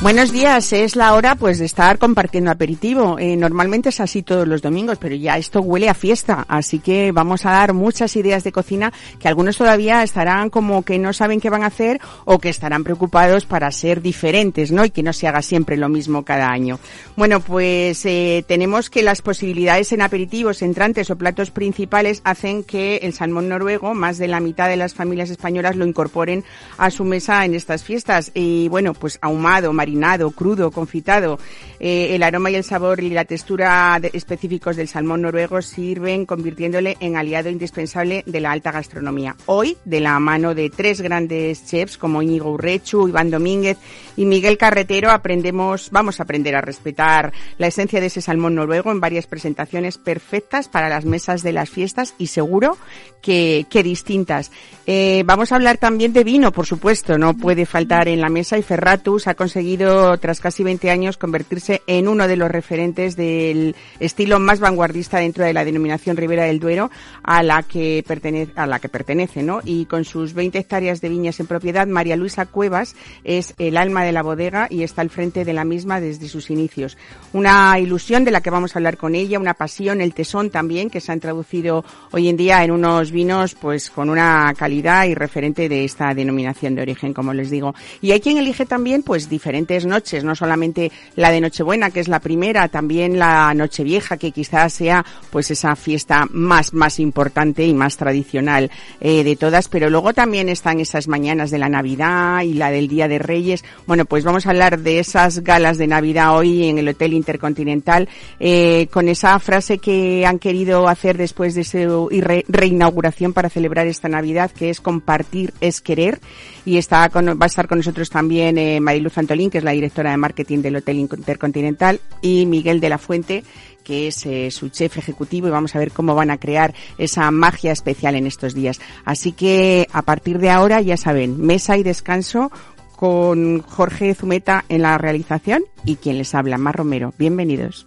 Buenos días, es la hora pues de estar compartiendo aperitivo. Eh, normalmente es así todos los domingos, pero ya esto huele a fiesta, así que vamos a dar muchas ideas de cocina que algunos todavía estarán como que no saben qué van a hacer o que estarán preocupados para ser diferentes, ¿no? Y que no se haga siempre lo mismo cada año. Bueno, pues eh, tenemos que las posibilidades en aperitivos, entrantes o platos principales hacen que el salmón noruego, más de la mitad de las familias españolas lo incorporen a su mesa en estas fiestas. Y bueno, pues ahumado, marinado, crudo, confitado. Eh, el aroma y el sabor y la textura específicos del salmón noruego sirven convirtiéndole en aliado indispensable de la alta gastronomía. Hoy, de la mano de tres grandes chefs como Íñigo Urrechu, Iván Domínguez y Miguel Carretero, aprendemos, vamos a aprender a respetar la esencia de ese salmón noruego en varias presentaciones perfectas para las mesas de las fiestas y seguro que, que distintas. Eh, vamos a hablar también de vino, por supuesto, no puede faltar en la mesa y Ferratus ha conseguido tras casi 20 años, convertirse en uno de los referentes del estilo más vanguardista dentro de la denominación Ribera del Duero, a la que pertenece, a la que pertenece, ¿no? Y con sus 20 hectáreas de viñas en propiedad, María Luisa Cuevas es el alma de la bodega y está al frente de la misma desde sus inicios. Una ilusión de la que vamos a hablar con ella, una pasión, el tesón también, que se han traducido hoy en día en unos vinos, pues, con una calidad y referente de esta denominación de origen, como les digo. Y hay quien elige también, pues, diferentes noches, no solamente la de Nochebuena, que es la primera, también la Nochevieja, que quizás sea pues esa fiesta más, más importante y más tradicional eh, de todas, pero luego también están esas mañanas de la Navidad y la del Día de Reyes. Bueno, pues vamos a hablar de esas galas de Navidad hoy en el Hotel Intercontinental, eh, con esa frase que han querido hacer después de su reinauguración para celebrar esta Navidad, que es compartir es querer, y está con, va a estar con nosotros también eh, Mariluz Antolín, que es la directora de marketing del Hotel Intercontinental, y Miguel de la Fuente, que es eh, su chef ejecutivo y vamos a ver cómo van a crear esa magia especial en estos días. Así que a partir de ahora ya saben, mesa y descanso con Jorge Zumeta en la realización y quien les habla, Mar Romero. Bienvenidos.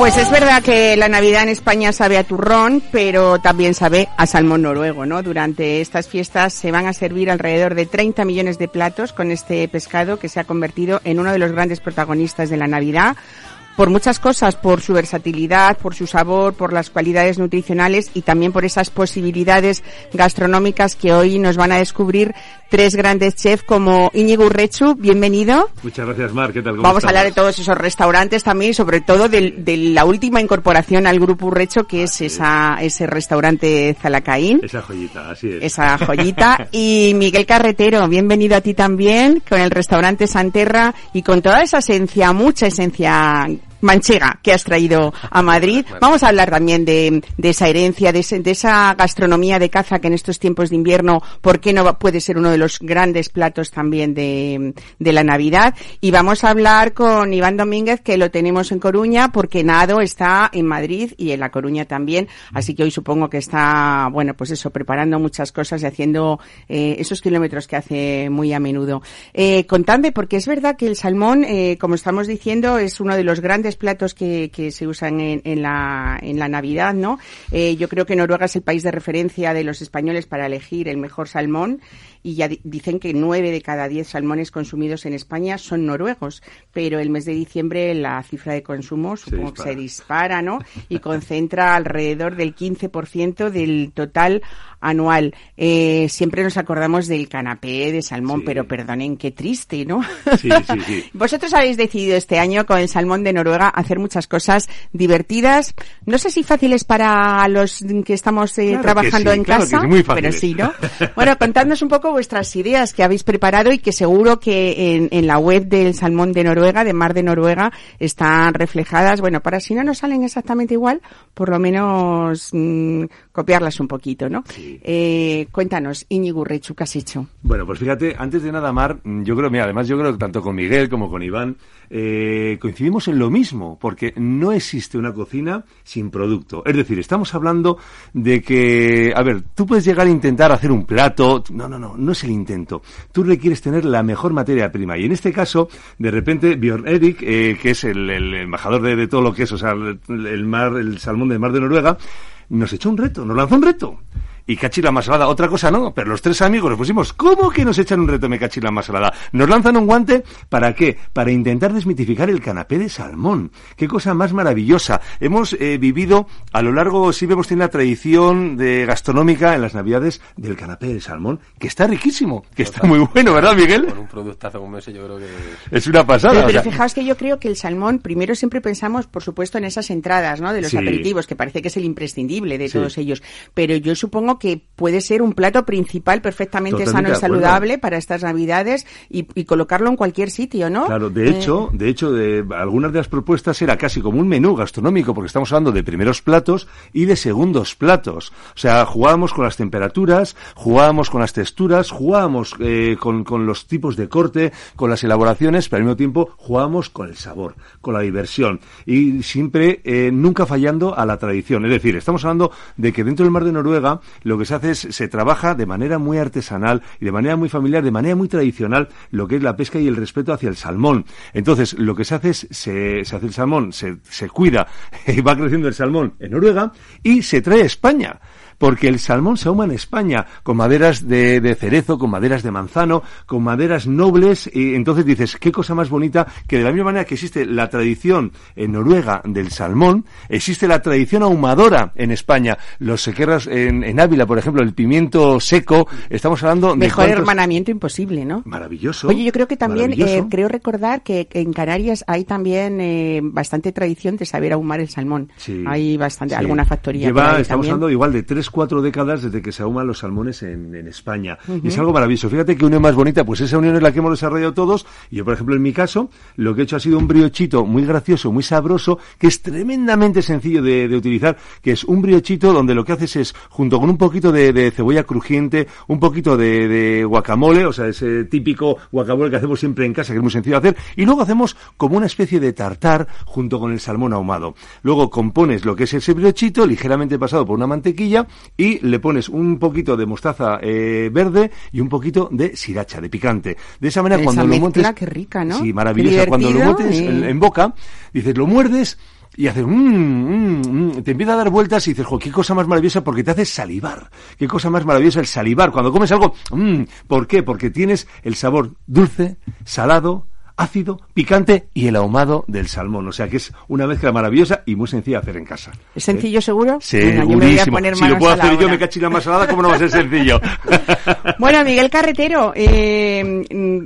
Pues es verdad que la Navidad en España sabe a turrón, pero también sabe a salmón noruego, ¿no? Durante estas fiestas se van a servir alrededor de 30 millones de platos con este pescado que se ha convertido en uno de los grandes protagonistas de la Navidad por muchas cosas, por su versatilidad, por su sabor, por las cualidades nutricionales y también por esas posibilidades gastronómicas que hoy nos van a descubrir tres grandes chefs como Íñigo Urrechu, bienvenido. Muchas gracias, Mar, ¿qué tal? Vamos a hablar de todos esos restaurantes también y sobre todo de, la última incorporación al grupo Urrecho, que es, esa, ese restaurante Zalacaín. Esa joyita, así es. Esa joyita. y Miguel Carretero, bienvenido a ti también, con el restaurante Santerra y con toda esa esencia, mucha esencia manchega que has traído a Madrid. Vamos a hablar también de, esa herencia, de, esa gastronomía de caza que en estos tiempos de invierno, ¿por qué no puede ser uno de los grandes platos también de, la Navidad? Y vamos a hablar con Iván Domínguez, que lo tenemos en Coruña, porque Nado está en Madrid y en La Coruña también. Así que hoy supongo que está, bueno, pues eso, preparando muchas cosas y haciendo eh, esos kilómetros que hace muy a menudo. Eh, contadme, porque es verdad que el salmón, eh, como estamos diciendo, es uno de los grandes platos que, que se usan en, en, la, en la Navidad, ¿no? Eh, yo creo que Noruega es el país de referencia de los españoles para elegir el mejor salmón y ya dicen que nueve de cada diez salmones consumidos en España son noruegos, pero el mes de diciembre la cifra de consumo supongo que se dispara, ¿no? Y concentra alrededor del 15% del total anual. Eh, siempre nos acordamos del canapé de salmón, pero perdonen, qué triste, ¿no? Sí, sí, sí. Vosotros habéis decidido este año con el salmón de Noruega hacer muchas cosas divertidas. No sé si fáciles para los que estamos eh, trabajando en casa, pero sí, ¿no? Bueno, contadnos un poco vuestras ideas que habéis preparado y que seguro que en, en la web del salmón de Noruega, de Mar de Noruega, están reflejadas. Bueno, para si no nos salen exactamente igual, por lo menos mm, copiarlas un poquito, ¿no? Eh, cuéntanos, Íñigo Rechu, ¿qué has hecho? Bueno, pues fíjate, antes de nada, Mar, mm, yo creo, mira, además yo creo que tanto con Miguel como con Iván, eh, coincidimos en lo mismo, porque no existe una cocina sin producto. Es decir, estamos hablando de que, a ver, tú puedes llegar a intentar hacer un plato, no, no, no, no es el intento. Tú requieres tener la mejor materia prima. Y en este caso, de repente, Björn Erik, eh, que es el, embajador de, todo lo que es, o sea, el mar, el salmón del mar de Noruega, nos echó un reto, nos lanzó un reto y cachi la masalada. Otra cosa no, pero los tres amigos nos pusimos, ¿cómo que nos echan un reto me cachi la masalada? Nos lanzan un guante, ¿para qué? Para intentar desmitificar el canapé de salmón. Qué cosa más maravillosa. Hemos eh, vivido a lo largo, sí vemos tiene la tradición de gastronómica en las navidades del canapé de salmón, que está riquísimo, que está muy bueno, ¿verdad, Miguel? Con un productazo como ese yo creo que... Es una pasada. Pero, fijaos que yo creo que el salmón, primero siempre pensamos, por supuesto, en esas entradas, ¿no? De los aperitivos, que parece que es el imprescindible de todos ellos. Pero yo supongo que puede ser un plato principal perfectamente sano y saludable para estas navidades y, colocarlo en cualquier sitio, ¿no? Claro, de hecho, eh, de hecho, de, algunas de las propuestas era casi como un menú gastronómico, porque estamos hablando de primeros platos y de segundos platos. O sea, jugábamos con las temperaturas, jugábamos con las texturas, jugábamos eh, con, con los tipos de corte, con las elaboraciones, pero al mismo tiempo jugábamos con el sabor, con la diversión y siempre eh, nunca fallando a la tradición. Es decir, estamos hablando de que dentro del mar de Noruega lo que se hace es, se trabaja de manera muy artesanal y de manera muy familiar, de manera muy tradicional, lo que es la pesca y el respeto hacia el salmón. Entonces, lo que se hace es, se, se hace el salmón, se, se cuida, va creciendo el salmón en Noruega y se trae a España porque el salmón se ahuma en España con maderas de, de, cerezo, con maderas de manzano, con maderas nobles, y entonces dices, qué cosa más bonita que de la misma manera que existe la tradición en Noruega del salmón, existe la tradición ahumadora en España. Los sequeras en, en Ávila, por ejemplo, el pimiento seco, estamos hablando de... Mejor hermanamiento imposible, ¿no? Maravilloso. Oye, yo creo que también, eh, creo recordar que, en Canarias hay también eh, bastante tradición de saber ahumar el salmón. Sí, hay bastante, alguna factoría. Lleva, estamos hablando igual de tres cuatro décadas desde que se ahuman los salmones en, España. Y es algo maravilloso. Fíjate qué unión más bonita, pues esa unión es la que hemos desarrollado todos. Yo, por ejemplo, en mi caso, lo que he hecho ha sido un briochito muy gracioso, muy sabroso, que es tremendamente sencillo de, utilizar, que es un briochito donde lo que haces es, junto con un poquito de, cebolla crujiente, un poquito de, guacamole, o sea, ese típico guacamole que hacemos siempre en casa, que es muy sencillo de hacer, y luego hacemos como una especie de tartar junto con el salmón ahumado. Luego compones lo que es ese briochito, ligeramente pasado por una mantequilla, y le pones un poquito de mostaza eh, verde y un poquito de sriracha, de picante. De esa manera, cuando lo montes... qué rica, ¿no? Sí, maravillosa. Cuando lo montes en, boca, dices, lo muerdes y haces, mmm, mmm, te empieza a dar vueltas y dices, jo, qué cosa más maravillosa porque te hace salivar. Qué cosa más maravillosa el salivar. Cuando comes algo, mmm, ¿por qué? Porque tienes el sabor dulce, salado, ácido, picante y el ahumado del salmón. O sea que es una mezcla maravillosa y muy sencilla de hacer en casa. ¿Es sencillo seguro? Segurísimo. si lo puedo hacer yo, me cacho la más salada, ¿cómo no va a ser sencillo? bueno, Miguel Carretero, eh,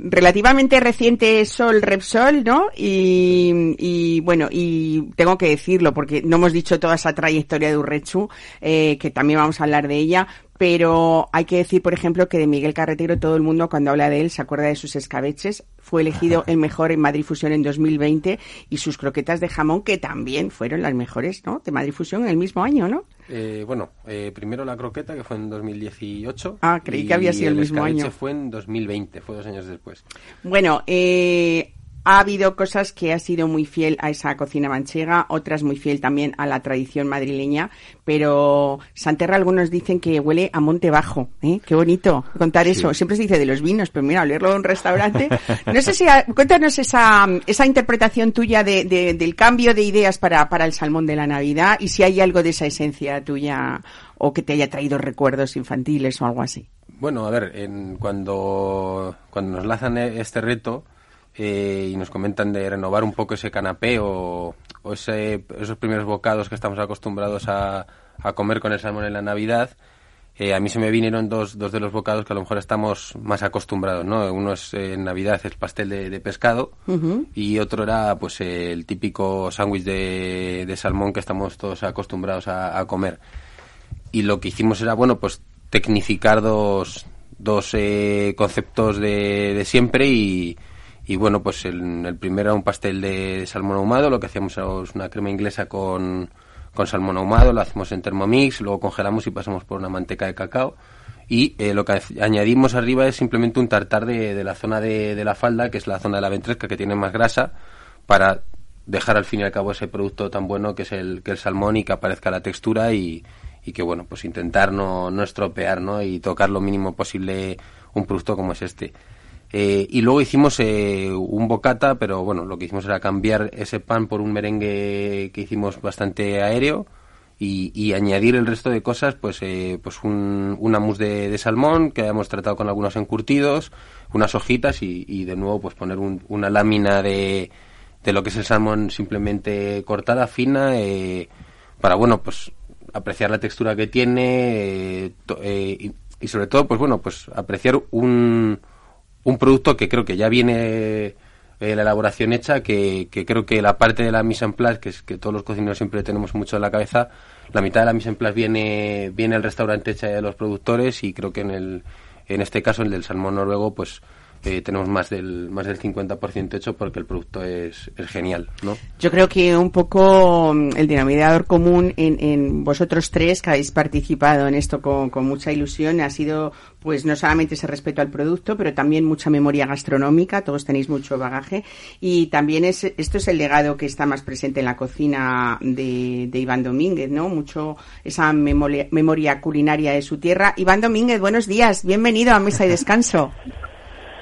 relativamente reciente Sol Repsol, ¿no? Y, bueno, y tengo que decirlo porque no hemos dicho toda esa trayectoria de Urrechu, eh, que también vamos a hablar de ella, pero hay que decir, por ejemplo, que de Miguel Carretero todo el mundo cuando habla de él se acuerda de sus escabeches. Fue elegido el mejor en Madrid Fusión en 2020 y sus croquetas de jamón que también fueron las mejores, ¿no? De Madrid Fusión en el mismo año, ¿no? Eh, bueno, eh, primero la croqueta que fue en 2018. Ah, creí que había sido el, mismo año. fue en 2020, fue dos años después. Bueno, eh, ha habido cosas que ha sido muy fiel a esa cocina manchega, otras muy fiel también a la tradición madrileña, pero Santerra algunos dicen que huele a monte bajo, ¿eh? Qué bonito contar eso. Siempre se dice de los vinos, pero mira, leerlo en un restaurante. No sé si, cuéntanos esa, esa interpretación tuya de, del cambio de ideas para, para el salmón de la Navidad y si hay algo de esa esencia tuya o que te haya traído recuerdos infantiles o algo así. Bueno, a ver, en, cuando, cuando nos lanzan este reto, eh, y nos comentan de renovar un poco ese canapé o, esos primeros bocados que estamos acostumbrados a, comer con el salmón en la Navidad. eh, a mí se me vinieron dos, dos de los bocados que a lo mejor estamos más acostumbrados, ¿no? Uno es eh, en Navidad el pastel de, pescado y otro era pues el típico sándwich de, de, salmón que estamos todos acostumbrados a, comer. Y lo que hicimos era, bueno, pues tecnificar dos, dos eh, conceptos de, de siempre y, y bueno, pues el, primero era un pastel de salmón ahumado, lo que hacíamos era una crema inglesa con con salmón ahumado, lo hacemos en Thermomix, luego congelamos y pasamos por una manteca de cacao. Y eh, lo que añadimos arriba es simplemente un tartar de, de la zona de, de, la falda, que es la zona de la ventresca que tiene más grasa, para dejar al fin y al cabo ese producto tan bueno que es el, que el salmón y que aparezca la textura y, y que bueno, pues intentar no, no estropear, ¿no? Y tocar lo mínimo posible un producto como es este. Eh, y luego hicimos eh, un bocata, pero bueno, lo que hicimos era cambiar ese pan por un merengue que hicimos bastante aéreo y, añadir el resto de cosas, pues, eh, pues un, una mousse de, salmón que habíamos tratado con algunos encurtidos, unas hojitas y, de nuevo pues poner una lámina de, de lo que es el salmón simplemente cortada, fina, para bueno, pues apreciar la textura que tiene y, y sobre todo, pues bueno, pues apreciar un un producto que creo que ya viene eh, la elaboración hecha, que, que, creo que la parte de la mise en place, que es que todos los cocineros siempre tenemos mucho en la cabeza, la mitad de la mise en place viene, viene el restaurante hecha de los productores y creo que en el, en este caso, el del salmón noruego, pues eh, tenemos más del más del 50% hecho porque el producto es, es, genial, ¿no? Yo creo que un poco mm, el denominador común en, en vosotros tres que habéis participado en esto con, con, mucha ilusión ha sido pues no solamente ese respeto al producto, pero también mucha memoria gastronómica, todos tenéis mucho bagaje y también es, esto es el legado que está más presente en la cocina de, de Iván Domínguez, ¿no? Mucho esa memoria, memoria culinaria de su tierra. Iván Domínguez, buenos días, bienvenido a Mesa y Descanso.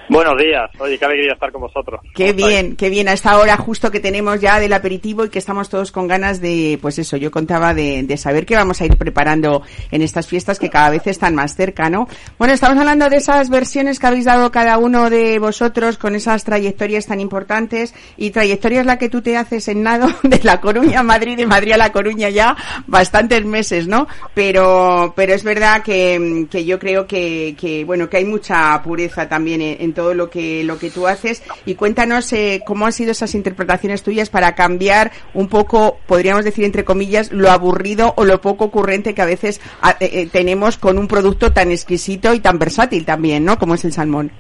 Buenos días, oye, qué alegría estar con vosotros. Qué bien, qué bien, a esta hora justo que tenemos ya del aperitivo y que estamos todos con ganas de, pues eso, yo contaba de, de, saber qué vamos a ir preparando en estas fiestas que cada vez están más cerca, ¿no? Bueno, estamos hablando de esas versiones que habéis dado cada uno de vosotros con esas trayectorias tan importantes y trayectorias la que tú te haces en nado de La Coruña a Madrid, de Madrid a La Coruña ya bastantes meses, ¿no? Pero, pero es verdad que, que yo creo que, que, bueno, que hay mucha pureza también en, todo lo que, lo que tú haces y cuéntanos eh, cómo han sido esas interpretaciones tuyas para cambiar un poco, podríamos decir entre comillas, lo aburrido o lo poco ocurrente que a veces eh, eh, tenemos con un producto tan exquisito y tan versátil también, ¿no? Como es el salmón.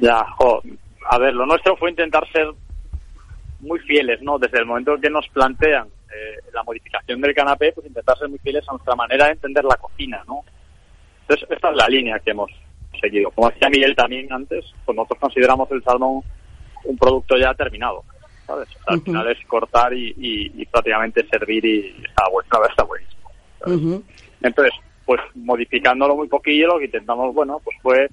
Ya, a ver, lo nuestro fue intentar ser muy fieles, ¿no? Desde el momento que nos plantean la modificación del canapé, pues intentar ser muy fieles a nuestra manera de entender la cocina, ¿no? Entonces, esta es la línea que hemos seguido. Como decía Miguel también antes, pues nosotros consideramos el salmón un producto ya terminado. ¿sabes? Al final es cortar y, prácticamente servir y está, bueno, está buenísimo. Entonces, pues modificándolo muy poquillo, lo que intentamos, bueno, pues fue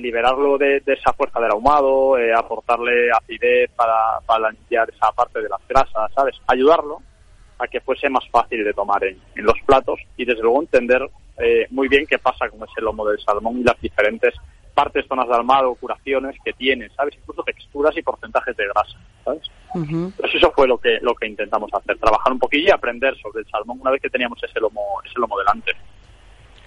liberarlo de, esa fuerza del ahumado, eh, aportarle acidez para, para limpiar esa parte de las grasas, ¿sabes? Ayudarlo a que fuese más fácil de tomar en, en los platos y desde luego entender eh, muy bien qué pasa con ese lomo del salmón y las diferentes partes, zonas de almado, curaciones que tiene, ¿sabes? Incluso texturas y porcentajes de grasa, ¿sabes? Pues eso fue lo que, lo que intentamos hacer, trabajar un poquillo y aprender sobre el salmón una vez que teníamos ese lomo, ese lomo delante.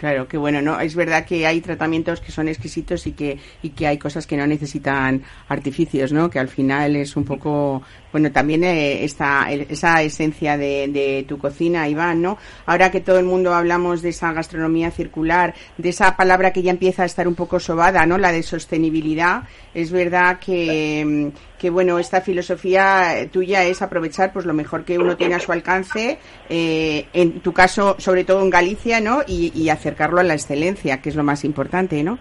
Claro, que bueno, no es verdad que hay tratamientos que son exquisitos y que y que hay cosas que no necesitan artificios, ¿no? Que al final es un poco bueno, también eh, esta, esa esencia de, de, tu cocina, Iván, ¿no? Ahora que todo el mundo hablamos de esa gastronomía circular, de esa palabra que ya empieza a estar un poco sobada, ¿no? La de sostenibilidad. Es verdad que, que bueno, esta filosofía tuya es aprovechar pues lo mejor que uno tiene a su alcance, eh, en tu caso, sobre todo en Galicia, ¿no? Y, y acercarlo a la excelencia, que es lo más importante, ¿no?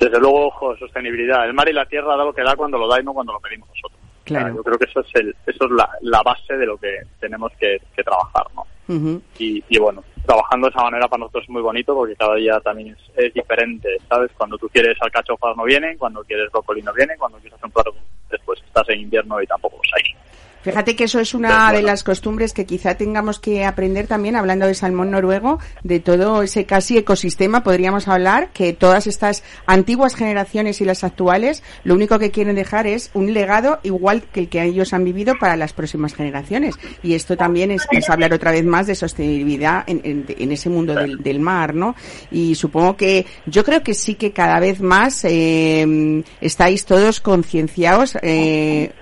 Desde luego, ojo, sostenibilidad. El mar y la tierra da lo que da cuando lo da y no cuando lo pedimos nosotros. Claro. Yo creo que eso es, el, eso es la, la base de lo que tenemos que, trabajar, ¿no? y, y, bueno, trabajando de esa manera para nosotros es muy bonito porque cada día también es, diferente, ¿sabes? Cuando tú quieres alcachofas no vienen, cuando quieres brócoli no vienen, cuando quieres hacer un plato después estás en invierno y tampoco los hay. Fíjate que eso es una de las costumbres que quizá tengamos que aprender también, hablando de salmón noruego, de todo ese casi ecosistema, podríamos hablar, que todas estas antiguas generaciones y las actuales, lo único que quieren dejar es un legado igual que el que ellos han vivido para las próximas generaciones. Y esto también es, hablar otra vez más de sostenibilidad en, ese mundo del, mar, ¿no? Y supongo que yo creo que sí que cada vez más eh, estáis todos concienciados, eh,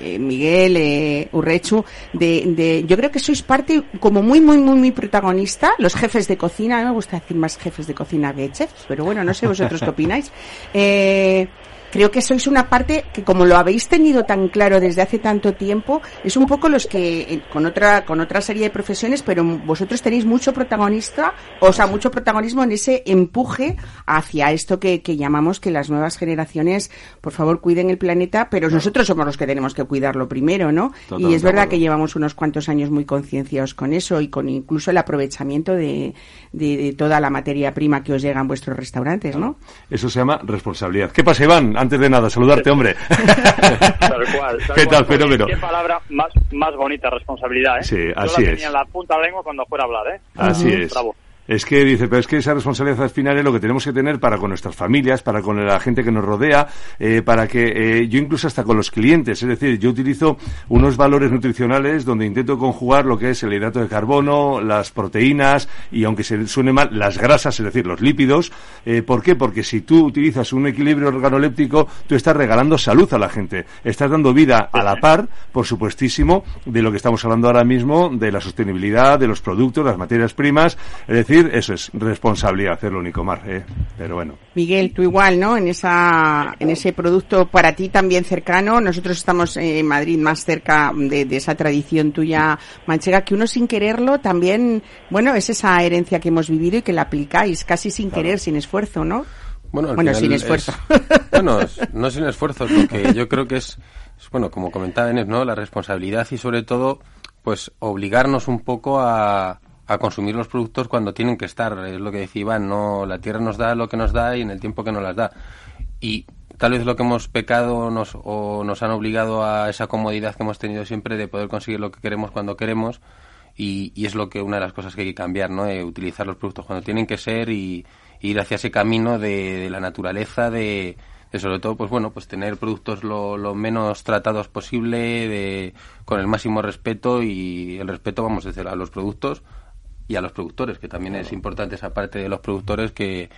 eh, Miguel, eh, Urrechu, de, de, yo creo que sois parte como muy, muy, muy, muy protagonista, los jefes de cocina, me gusta decir más jefes de cocina que chefs, pero bueno, no sé vosotros qué opináis. Eh, creo que sois una parte que como lo habéis tenido tan claro desde hace tanto tiempo, es un poco los que eh, con otra con otra serie de profesiones, pero vosotros tenéis mucho protagonista, o sea, mucho protagonismo en ese empuje hacia esto que, que llamamos que las nuevas generaciones, por favor, cuiden el planeta, pero nosotros somos los que tenemos que cuidarlo primero, ¿no? y es verdad que llevamos unos cuantos años muy concienciados con eso y con incluso el aprovechamiento de, de, toda la materia prima que os llega en vuestros restaurantes, ¿no? Eso se llama responsabilidad. ¿Qué pasa, Iván? Antes de nada, saludarte, hombre. tal cual. ¿Qué tal, fenómeno? Qué palabra más, más bonita, responsabilidad, ¿eh? Sí, así Yo la tenía en la punta de la lengua cuando fuera a hablar, ¿eh? Así es. Bravo. Es que dice, pero es que esa responsabilidad al final es lo que tenemos que tener para con nuestras familias, para con la gente que nos rodea, eh, para que eh, yo incluso hasta con los clientes. Es decir, yo utilizo unos valores nutricionales donde intento conjugar lo que es el hidrato de carbono, las proteínas y, aunque se suene mal, las grasas, es decir, los lípidos. Eh, ¿Por qué? Porque si tú utilizas un equilibrio organoléptico, tú estás regalando salud a la gente. Estás dando vida a la par, por supuestísimo, de lo que estamos hablando ahora mismo, de la sostenibilidad, de los productos, las materias primas. Es decir, eso es responsabilidad, hacerlo único, Mar, eh, pero bueno. Miguel, tú igual, ¿no? En esa, en ese producto para ti también cercano, nosotros estamos en Madrid más cerca de, esa tradición tuya manchega, que uno sin quererlo también, bueno, es esa herencia que hemos vivido y que la aplicáis casi sin querer, sin esfuerzo, ¿no? Bueno, sin esfuerzo. bueno, no sin esfuerzo, porque yo creo que es, bueno, como comentaba Enes, ¿no? La responsabilidad y sobre todo, pues obligarnos un poco a, a consumir los productos cuando tienen que estar. Es lo que decía Iván, no, la tierra nos da lo que nos da y en el tiempo que nos las da. Y tal vez lo que hemos pecado nos, o nos han obligado a esa comodidad que hemos tenido siempre de poder conseguir lo que queremos cuando queremos. Y, y es lo que una de las cosas que hay que cambiar, ¿no? utilizar los productos cuando tienen que ser y, ir hacia ese camino de, la naturaleza, de, sobre todo, pues bueno, pues tener productos lo, lo menos tratados posible, de, con el máximo respeto y el respeto, vamos, desde a los productos y a los productores, que también es importante esa parte de los productores que,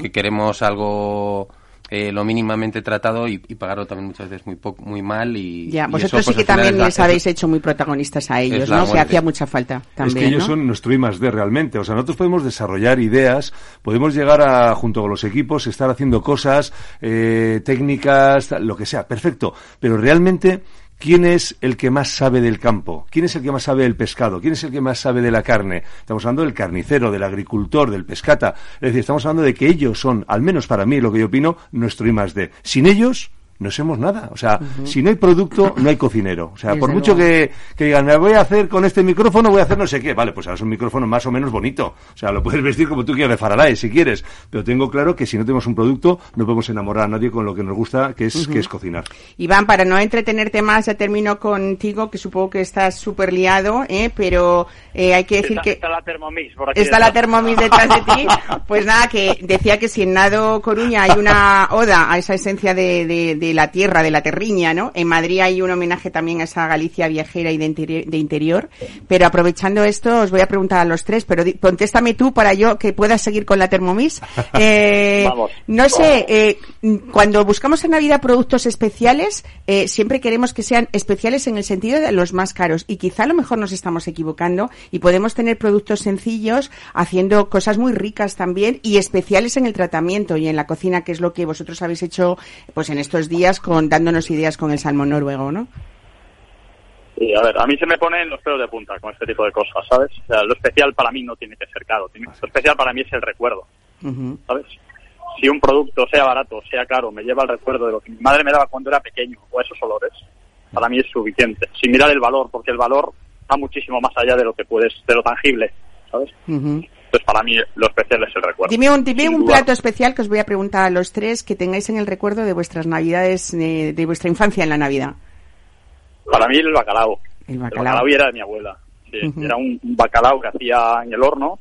que queremos algo eh, lo mínimamente tratado y, pagarlo también muchas veces muy muy mal y ya vosotros sí pues, que también les habéis hecho muy protagonistas a ellos no se hacía mucha falta también es que ellos son nuestro I más D realmente o sea nosotros podemos desarrollar ideas podemos llegar a junto con los equipos estar haciendo cosas eh, técnicas lo que sea perfecto pero realmente ¿Quién es el que más sabe del campo? ¿Quién es el que más sabe del pescado? ¿Quién es el que más sabe de la carne? Estamos hablando del carnicero, del agricultor, del pescata. Es decir, estamos hablando de que ellos son, al menos para mí, lo que yo opino, nuestro I más D. Sin ellos, no somos nada. O sea, si no hay producto, no hay cocinero. O sea, por mucho que, que, digan, me voy a hacer con este micrófono, voy a hacer no sé qué. Vale, pues ahora es un micrófono más o menos bonito. O sea, lo puedes vestir como tú quieras de Faraday, si quieres. Pero tengo claro que si no tenemos un producto, no podemos enamorar a nadie con lo que nos gusta, que es, que es cocinar. Iván, para no entretenerte más, ya termino contigo, que supongo que estás súper liado, ¿eh? pero eh, hay que decir que... Está la Thermomix por aquí. Está la Thermomix detrás de ti. Pues nada, que decía que si en Nado Coruña hay una oda a esa esencia de, de, de la tierra, de la Terriña, ¿no? En Madrid hay un homenaje también a esa Galicia viajera y de, interior, pero aprovechando esto os voy a preguntar a los tres, pero contéstame tú para yo que pueda seguir con la Thermomix. Eh, No sé, eh, cuando buscamos en Navidad productos especiales, eh, siempre queremos que sean especiales en el sentido de los más caros y quizá a lo mejor nos estamos equivocando y podemos tener productos sencillos haciendo cosas muy ricas también y especiales en el tratamiento y en la cocina, que es lo que vosotros habéis hecho pues en estos días con dándonos ideas con el salmón noruego, ¿no? Sí, a ver, a mí se me ponen los pelos de punta con este tipo de cosas, ¿sabes? O sea, lo especial para mí no tiene que ser caro. Lo especial para mí es el recuerdo, ¿sabes? Si un producto, sea barato, sea caro, me lleva el recuerdo de lo que mi madre me daba cuando era pequeño, o esos olores, para mí es suficiente. Sin mirar el valor, porque el valor va muchísimo más allá de lo que puedes, de lo tangible, ¿sabes? Entonces, para mí, lo especial es el recuerdo. Dime un, dime un plato especial que os voy a preguntar a los tres que tengáis en el recuerdo de vuestras navidades, de, vuestra infancia en la Navidad. Para mí el bacalao. El El bacalao. bacalao y era de mi abuela. Sí. Era un, un bacalao que hacía en el horno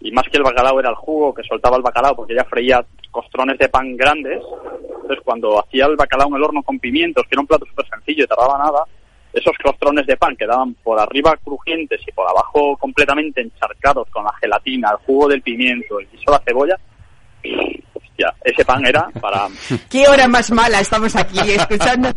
y más que el bacalao era el jugo que soltaba el bacalao porque ella freía costrones de pan grandes. Entonces cuando hacía el bacalao en el horno con pimientos, que era un plato súper sencillo y tardaba nada, esos costrones de pan quedaban por arriba crujientes y por abajo completamente encharcados con la gelatina, el jugo del pimiento, el guiso de la cebolla. Hostia, ese pan era para... ¿Qué hora más mala estamos aquí escuchando?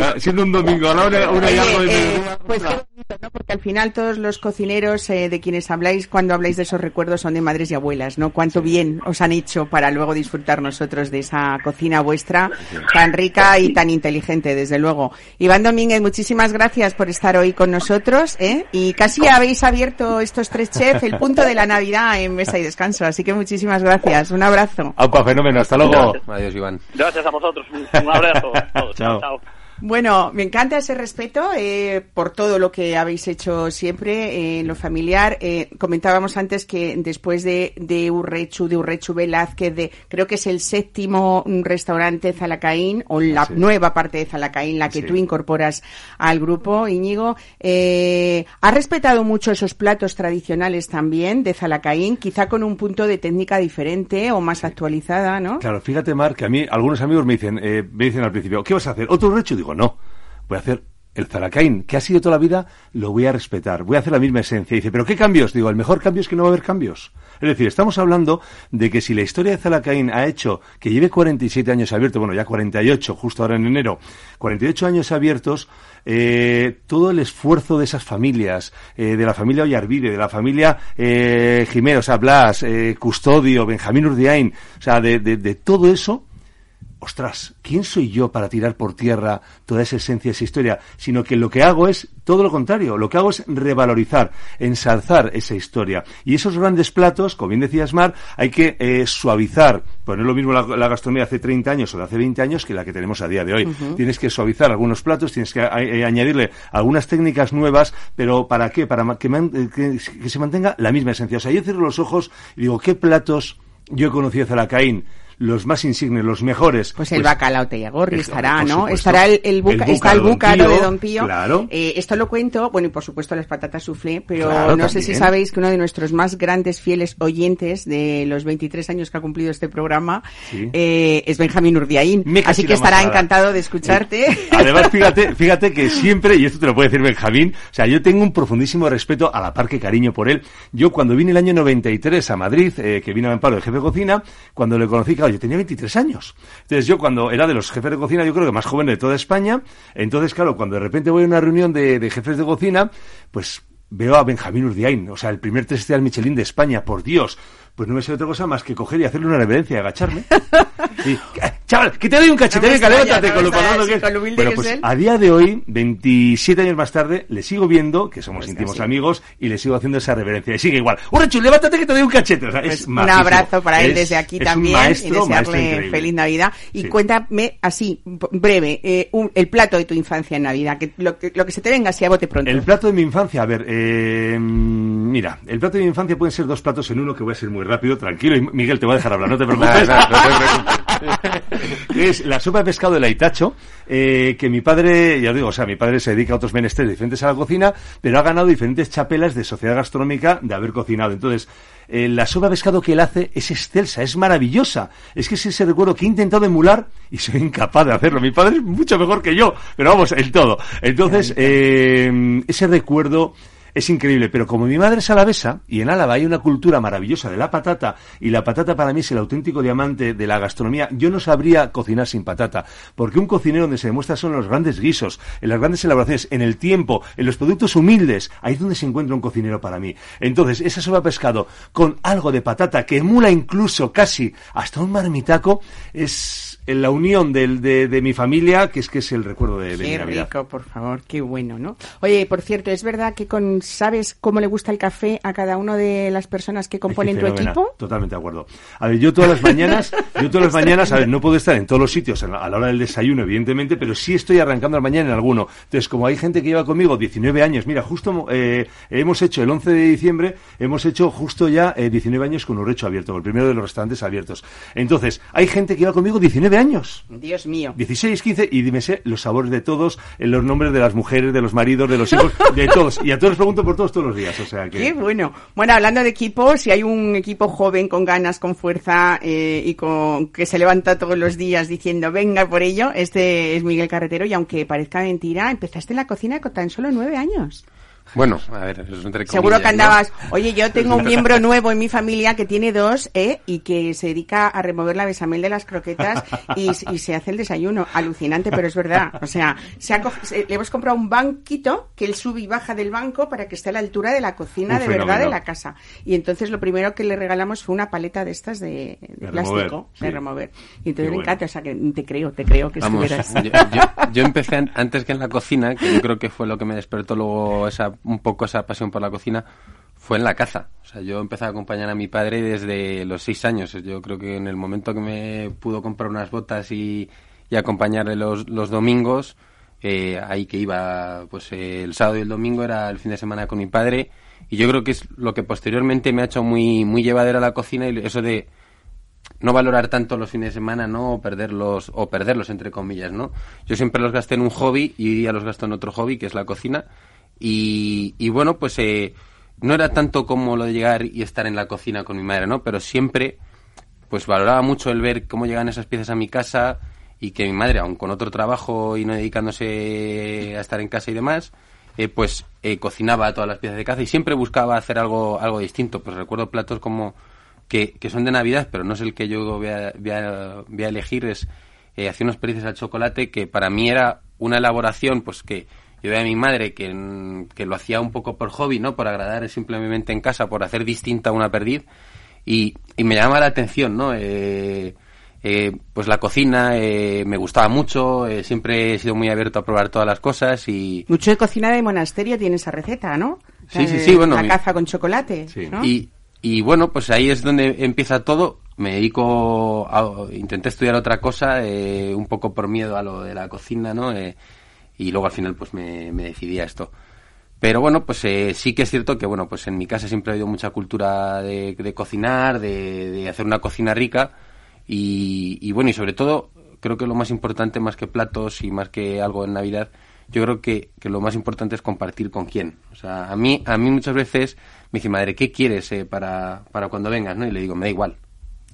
Ah, Siendo un domingo, a la hora, una y Oye, algo de eh, pues qué bonito, ¿no? Porque al final todos los cocineros eh, de quienes habláis cuando habláis de esos recuerdos son de madres y abuelas, ¿no? Cuánto bien os han hecho para luego disfrutar nosotros de esa cocina vuestra tan rica y tan inteligente, desde luego. Iván Domínguez, muchísimas gracias por estar hoy con nosotros, ¿eh? Y casi habéis abierto estos tres chefs el punto de la Navidad en Mesa y Descanso, así que muchísimas gracias. Un abrazo. Aupa, fenómeno, hasta luego. Adiós, Iván. Gracias a vosotros, un un abrazo. a todos. Chao. Chao. Bueno, me encanta ese respeto eh, por todo lo que habéis hecho siempre eh, en lo familiar. Eh, comentábamos antes que después de, de Urrechu, de Urrechu Velázquez, de, creo que es el séptimo restaurante Zalacaín, o la Sí. nueva parte de Zalacaín, la que Sí. tú incorporas al grupo, Íñigo. Eh, ¿Has respetado mucho esos platos tradicionales también de Zalacaín, quizá con un punto de técnica diferente o más actualizada, ¿no? Claro, fíjate, Mar, que a mí algunos amigos me dicen, eh, me dicen al principio, ¿qué vas a hacer? ¿Otro recho? Digo, no, voy a hacer el Zaracaín, que ha sido toda la vida, lo voy a respetar, voy a hacer la misma esencia. Y dice, ¿pero qué cambios? Digo, el mejor cambio es que no va a haber cambios. Es decir, estamos hablando de que si la historia de Zalacaín ha hecho que lleve 47 años abierto, bueno, ya 48, justo ahora en enero, 48 años abiertos, eh, todo el esfuerzo de esas familias, eh, de la familia Ollarvide, de la familia eh, Jiménez, o Blas, eh, Custodio, Benjamín Urdiain, o sea, de todo eso, ostras, ¿quién soy yo para tirar por tierra toda esa esencia, esa historia? Sino que lo que hago es todo lo contrario, lo que hago es revalorizar, ensalzar esa historia. Y esos grandes platos, como bien decías Mar, hay que eh, suavizar, pues no es lo mismo la, la gastronomía hace 30 años o de hace 20 años que la que tenemos a día de hoy. Tienes que suavizar algunos platos, tienes que eh, añadirle algunas técnicas nuevas, pero ¿para qué? Para ma- que, man- eh, que- que se mantenga la misma esencia. O sea, yo cierro los ojos y digo, ¿qué platos yo he conocido de Zalacaín? Los más insignes, los mejores. Pues el bacalao Tellagorri es- estará, ¿no? Estará el, el, buca- El está el búcaro de Don Pío. claro. Eh, esto lo cuento, bueno, y por supuesto las patatas soufflé, pero Claro, no sé si sabéis que uno de nuestros más grandes fieles oyentes de los 23 años que ha cumplido este programa Sí. eh, es Benjamín Urdiaín. Así que estará encantado de escucharte. Además, fíjate, fíjate que siempre, y esto te lo puede decir Benjamín, o sea, yo tengo un profundísimo respeto a la par que cariño por él. Yo cuando vine el año 93 a Madrid, eh, que vino a Amparo de jefe de cocina, cuando le conocí, claro, yo tenía 23 años. Entonces yo cuando era de los jefes de cocina, yo creo que más joven de toda España, entonces claro, cuando de repente voy a una reunión de, de jefes de cocina, pues veo a Benjamín Urdiain, o sea, el primer estrellas Michelin de España, por Dios. Pues no me sé otra cosa más que coger y hacerle una reverencia y agacharme. Y, "Eh, chaval, que te doy un cachete, No no con lo extraña, que es. con lo humilde Bueno, que es pues él. a día de hoy, 27 años más tarde, le sigo viendo, que somos Pues íntimos amigos, y le sigo haciendo esa reverencia. Y sigue igual. ¡Urrechu, levántate que te doy un cachete! O sea, Pues es un majísimo. abrazo para él Es- desde aquí es también maestro, y desearle feliz Navidad. Y Sí. cuéntame así, breve, eh, un- el plato de tu infancia en Navidad, que lo, que lo que se te venga así a bote pronto. El plato de mi infancia, a ver, eh, mira, el plato de mi infancia pueden ser dos platos en uno, que voy a ser muy rápido, tranquilo, y Miguel, te voy a dejar hablar, no te preocupes. No es la sopa de pescado del Aitacho, eh, que mi padre, ya os digo, o sea, mi padre se dedica a otros menesteres diferentes a la cocina, pero ha ganado diferentes chapelas de sociedad gastronómica de haber cocinado. Entonces, eh, la sopa de pescado que él hace es excelsa, es maravillosa. Es que es ese recuerdo que he intentado emular y soy incapaz de hacerlo. Mi padre es mucho mejor que yo, pero vamos, el todo. Entonces, eh, ese recuerdo es increíble, pero como mi madre es alavesa y en Álava hay una cultura maravillosa de la patata y la patata para mí es el auténtico diamante de la gastronomía, yo no sabría cocinar sin patata, porque un cocinero donde se demuestra son los grandes guisos, en las grandes elaboraciones, en el tiempo, en los productos humildes, ahí es donde se encuentra un cocinero para mí. Entonces, esa sopa pescado con algo de patata que emula incluso casi hasta un marmitaco es la unión del, de, de mi familia, que es que es el recuerdo de, de mi Qué Navidad. rico, por favor, qué bueno, ¿no? Oye, por cierto, es verdad que con sabes cómo le gusta el café a cada una de las personas que componen tu equipo? Totalmente de acuerdo. A ver, yo todas las mañanas, yo todas las mañanas, a ver, no puedo estar en todos los sitios a la hora del desayuno, evidentemente, pero sí estoy arrancando la mañana en alguno. Entonces, como hay gente que lleva conmigo 19 años, mira, justo eh, hemos hecho el 11 de diciembre, hemos hecho justo ya 19 años con un recho abierto, el primero de los restaurantes abiertos. Entonces, hay gente que lleva conmigo 19 años. Dios mío. 16, 15, y dime los sabores de todos, los nombres de las mujeres, de los maridos, de los hijos, de todos. Y a todos les pregunto por todos todos los días, o sea que... Qué bueno. Bueno, hablando de equipo, si hay un equipo joven con ganas, con fuerza eh, y con que se levanta todos los días diciendo venga por ello, este es Miguel Carretero y aunque parezca mentira, empezaste en la cocina con tan solo nueve años. Bueno, a ver, eso es entre Seguro que andabas, oye, yo tengo un miembro nuevo en mi familia que tiene dos, ¿eh? Y que se dedica a remover la besamel de las croquetas y, se hace el desayuno. Alucinante, pero es verdad. O sea, se le hemos comprado un banquito que él sube y baja del banco para que esté a la altura de la cocina de verdad de la casa. Y entonces lo primero que le regalamos fue una paleta de estas de, plástico, de remover. Y entonces me encanta, o sea, que te creo, te creo que estuvieras. Yo, yo empecé antes que en la cocina, que yo creo que fue lo que me despertó luego esa un poco esa pasión por la cocina fue en la caza. O sea, yo empecé a acompañar a mi padre desde los seis años. Yo creo que en el momento que me pudo comprar unas botas y, acompañarle los, los domingos, eh, ahí que iba, pues el sábado y el domingo era el fin de semana con mi padre. Y yo creo que es lo que posteriormente me ha hecho muy, muy llevadera la cocina y eso de no valorar tanto los fines de semana, ¿no? O perderlos, o perderlos entre comillas, ¿no? Yo siempre los gasté en un hobby y hoy día los gasto en otro hobby, que es la cocina. Y, bueno, pues eh, no era tanto como lo de llegar y estar en la cocina con mi madre, ¿no? Pero siempre, pues valoraba mucho el ver cómo llegan esas piezas a mi casa y que mi madre, aun con otro trabajo y no dedicándose a estar en casa y demás, eh, pues eh, cocinaba todas las piezas de caza y siempre buscaba hacer algo, algo distinto. Pues recuerdo platos como que, que son de Navidad, pero no es el que yo voy a, elegir, es eh, hacía unos pericios al chocolate que para mí era una elaboración pues que yo veía a mi madre que, que lo hacía un poco por hobby, ¿no? Por agradar simplemente en casa, por hacer distinta una perdiz. Y, y me llamaba la atención, ¿no? Eh, eh, pues la cocina eh, me gustaba mucho, siempre he sido muy abierto a probar todas las cosas y... Mucho de cocina de monasterio tiene esa receta, ¿no? Sí, sí, sí, bueno... La caza con chocolate, y, y bueno, pues ahí es donde empieza todo. Me dedico a... Intenté estudiar otra cosa, un poco por miedo a lo de la cocina, ¿no? Y luego al final pues me, decidí a esto. Pero bueno, pues eh, sí que es cierto que bueno, pues en mi casa siempre ha habido mucha cultura de, cocinar, de, hacer una cocina rica y, bueno, y sobre todo creo que lo más importante, más que platos y más que algo en Navidad, yo creo que, lo más importante es compartir con quién. O sea, a mí, a mí muchas veces me dice, madre, ¿qué quieres eh, para, para cuando vengas? ¿no? Y le digo, me da igual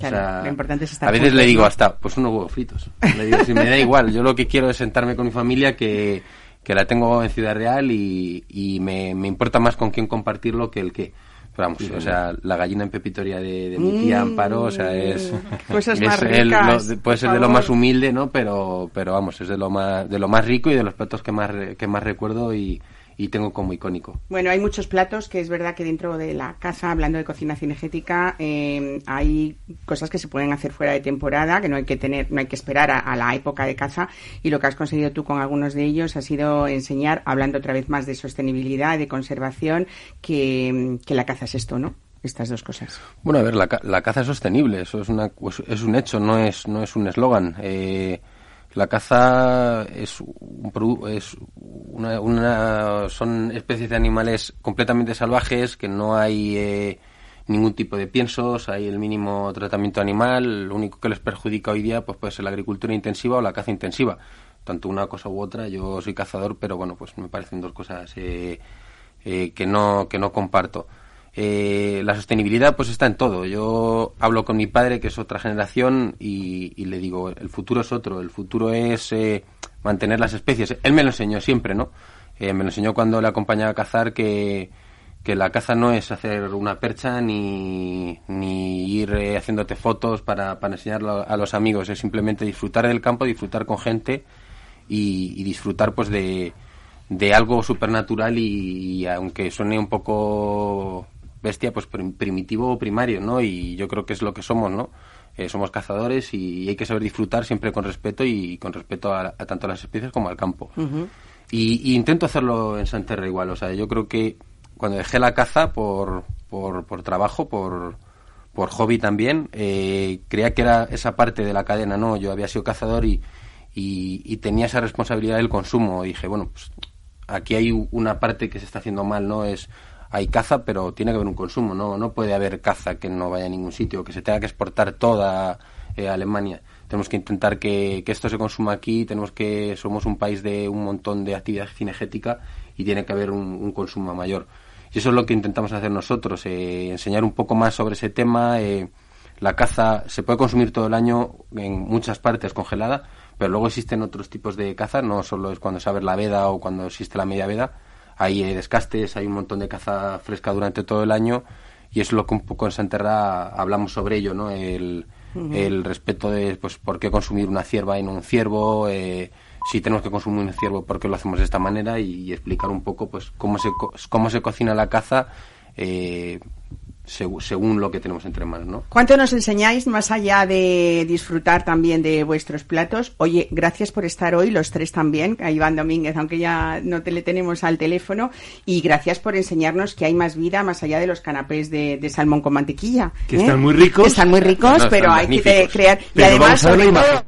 lo importante es estar a veces le digo hasta, pues unos huevos fritos. Le digo, si me da igual, yo lo que quiero es sentarme con mi familia que, que la tengo en Ciudad Real y, y me, me, importa más con quién compartirlo que el que. Pero vamos, o sea, la gallina en pepitoria de, mi tía mm. Amparo, o sea, es. Cosas más ricas, puede ser de lo más humilde, ¿no? Pero, pero vamos, es de lo más, de lo más rico y de los platos que más, que más recuerdo y, y tengo como icónico. Bueno, hay muchos platos que es verdad que dentro de la casa, hablando de cocina cinegética, eh, hay cosas que se pueden hacer fuera de temporada, que no hay que tener, no hay que esperar a, la época de caza. Y lo que has conseguido tú con algunos de ellos ha sido enseñar, hablando otra vez más de sostenibilidad, de conservación, que, la caza es esto, ¿no? estas dos cosas. Bueno, a ver, la, la caza es sostenible, eso es, una, pues, es un hecho, no es, no es un eslogan. Eh, la caza es, un, es una, son especies de animales completamente salvajes que no hay eh, ningún tipo de piensos, hay el mínimo tratamiento animal, lo único que les perjudica hoy día pues puede ser la agricultura intensiva o la caza intensiva, tanto una cosa u otra. Yo soy cazador, pero bueno, pues me parecen dos cosas eh, eh, que no que no comparto. Eh, la sostenibilidad pues está en todo. Yo hablo con mi padre, que es otra generación, y, le digo, el futuro es otro, el futuro es eh, mantener las especies. Él me lo enseñó siempre, ¿no? Eh, me lo enseñó cuando le acompañaba a cazar que, la caza no es hacer una percha ni, ni ir haciéndote fotos para, para enseñarlo a los amigos, es simplemente disfrutar del campo, disfrutar con gente y, y disfrutar pues de, de algo supernatural y, y aunque suene un poco bestia, pues primitivo o primario, ¿no? Y yo creo que es lo que somos, ¿no? Eh, somos cazadores y hay que saber disfrutar siempre con respeto y con respeto a, tanto a las especies como al campo. y, intento hacerlo en Santerre igual, o sea, yo creo que cuando dejé la caza por, por, por trabajo, por, por hobby también, eh, creía que era esa parte de la cadena, ¿no? Yo había sido cazador y, y, tenía esa responsabilidad del consumo. Y dije, bueno, pues aquí hay una parte que se está haciendo mal, ¿no? Es hay caza, pero tiene que haber un consumo, ¿no? No puede haber caza que no vaya a ningún sitio, que se tenga que exportar toda eh, Alemania. Tenemos que intentar que, esto se consuma aquí, tenemos que, somos un país de un montón de actividad cinegética y tiene que haber un, consumo mayor. Y eso es lo que intentamos hacer nosotros, eh, enseñar un poco más sobre ese tema. Eh, la caza se puede consumir todo el año en muchas partes congelada, pero luego existen otros tipos de caza, no solo es cuando se abre la veda o cuando existe la media veda, hay descastes, hay un montón de caza fresca durante todo el año y es lo que un poco en Santerra hablamos sobre ello, ¿no? El, el respeto de, pues, por qué consumir una cierva y no un ciervo, eh, si tenemos que consumir un ciervo, por qué lo hacemos de esta manera y, explicar un poco, pues, cómo se, cómo se cocina la caza, eh, según lo que tenemos entre manos, ¿no? ¿Cuánto nos enseñáis más allá de disfrutar también de vuestros platos? Oye, gracias por estar hoy, los tres también, a Iván Domínguez, aunque ya no te le tenemos al teléfono, y gracias por enseñarnos que hay más vida más allá de los canapés de, salmón con mantequilla. Que están ¿eh? muy ricos. están muy ricos, pero hay que crear... y además, sobre todo,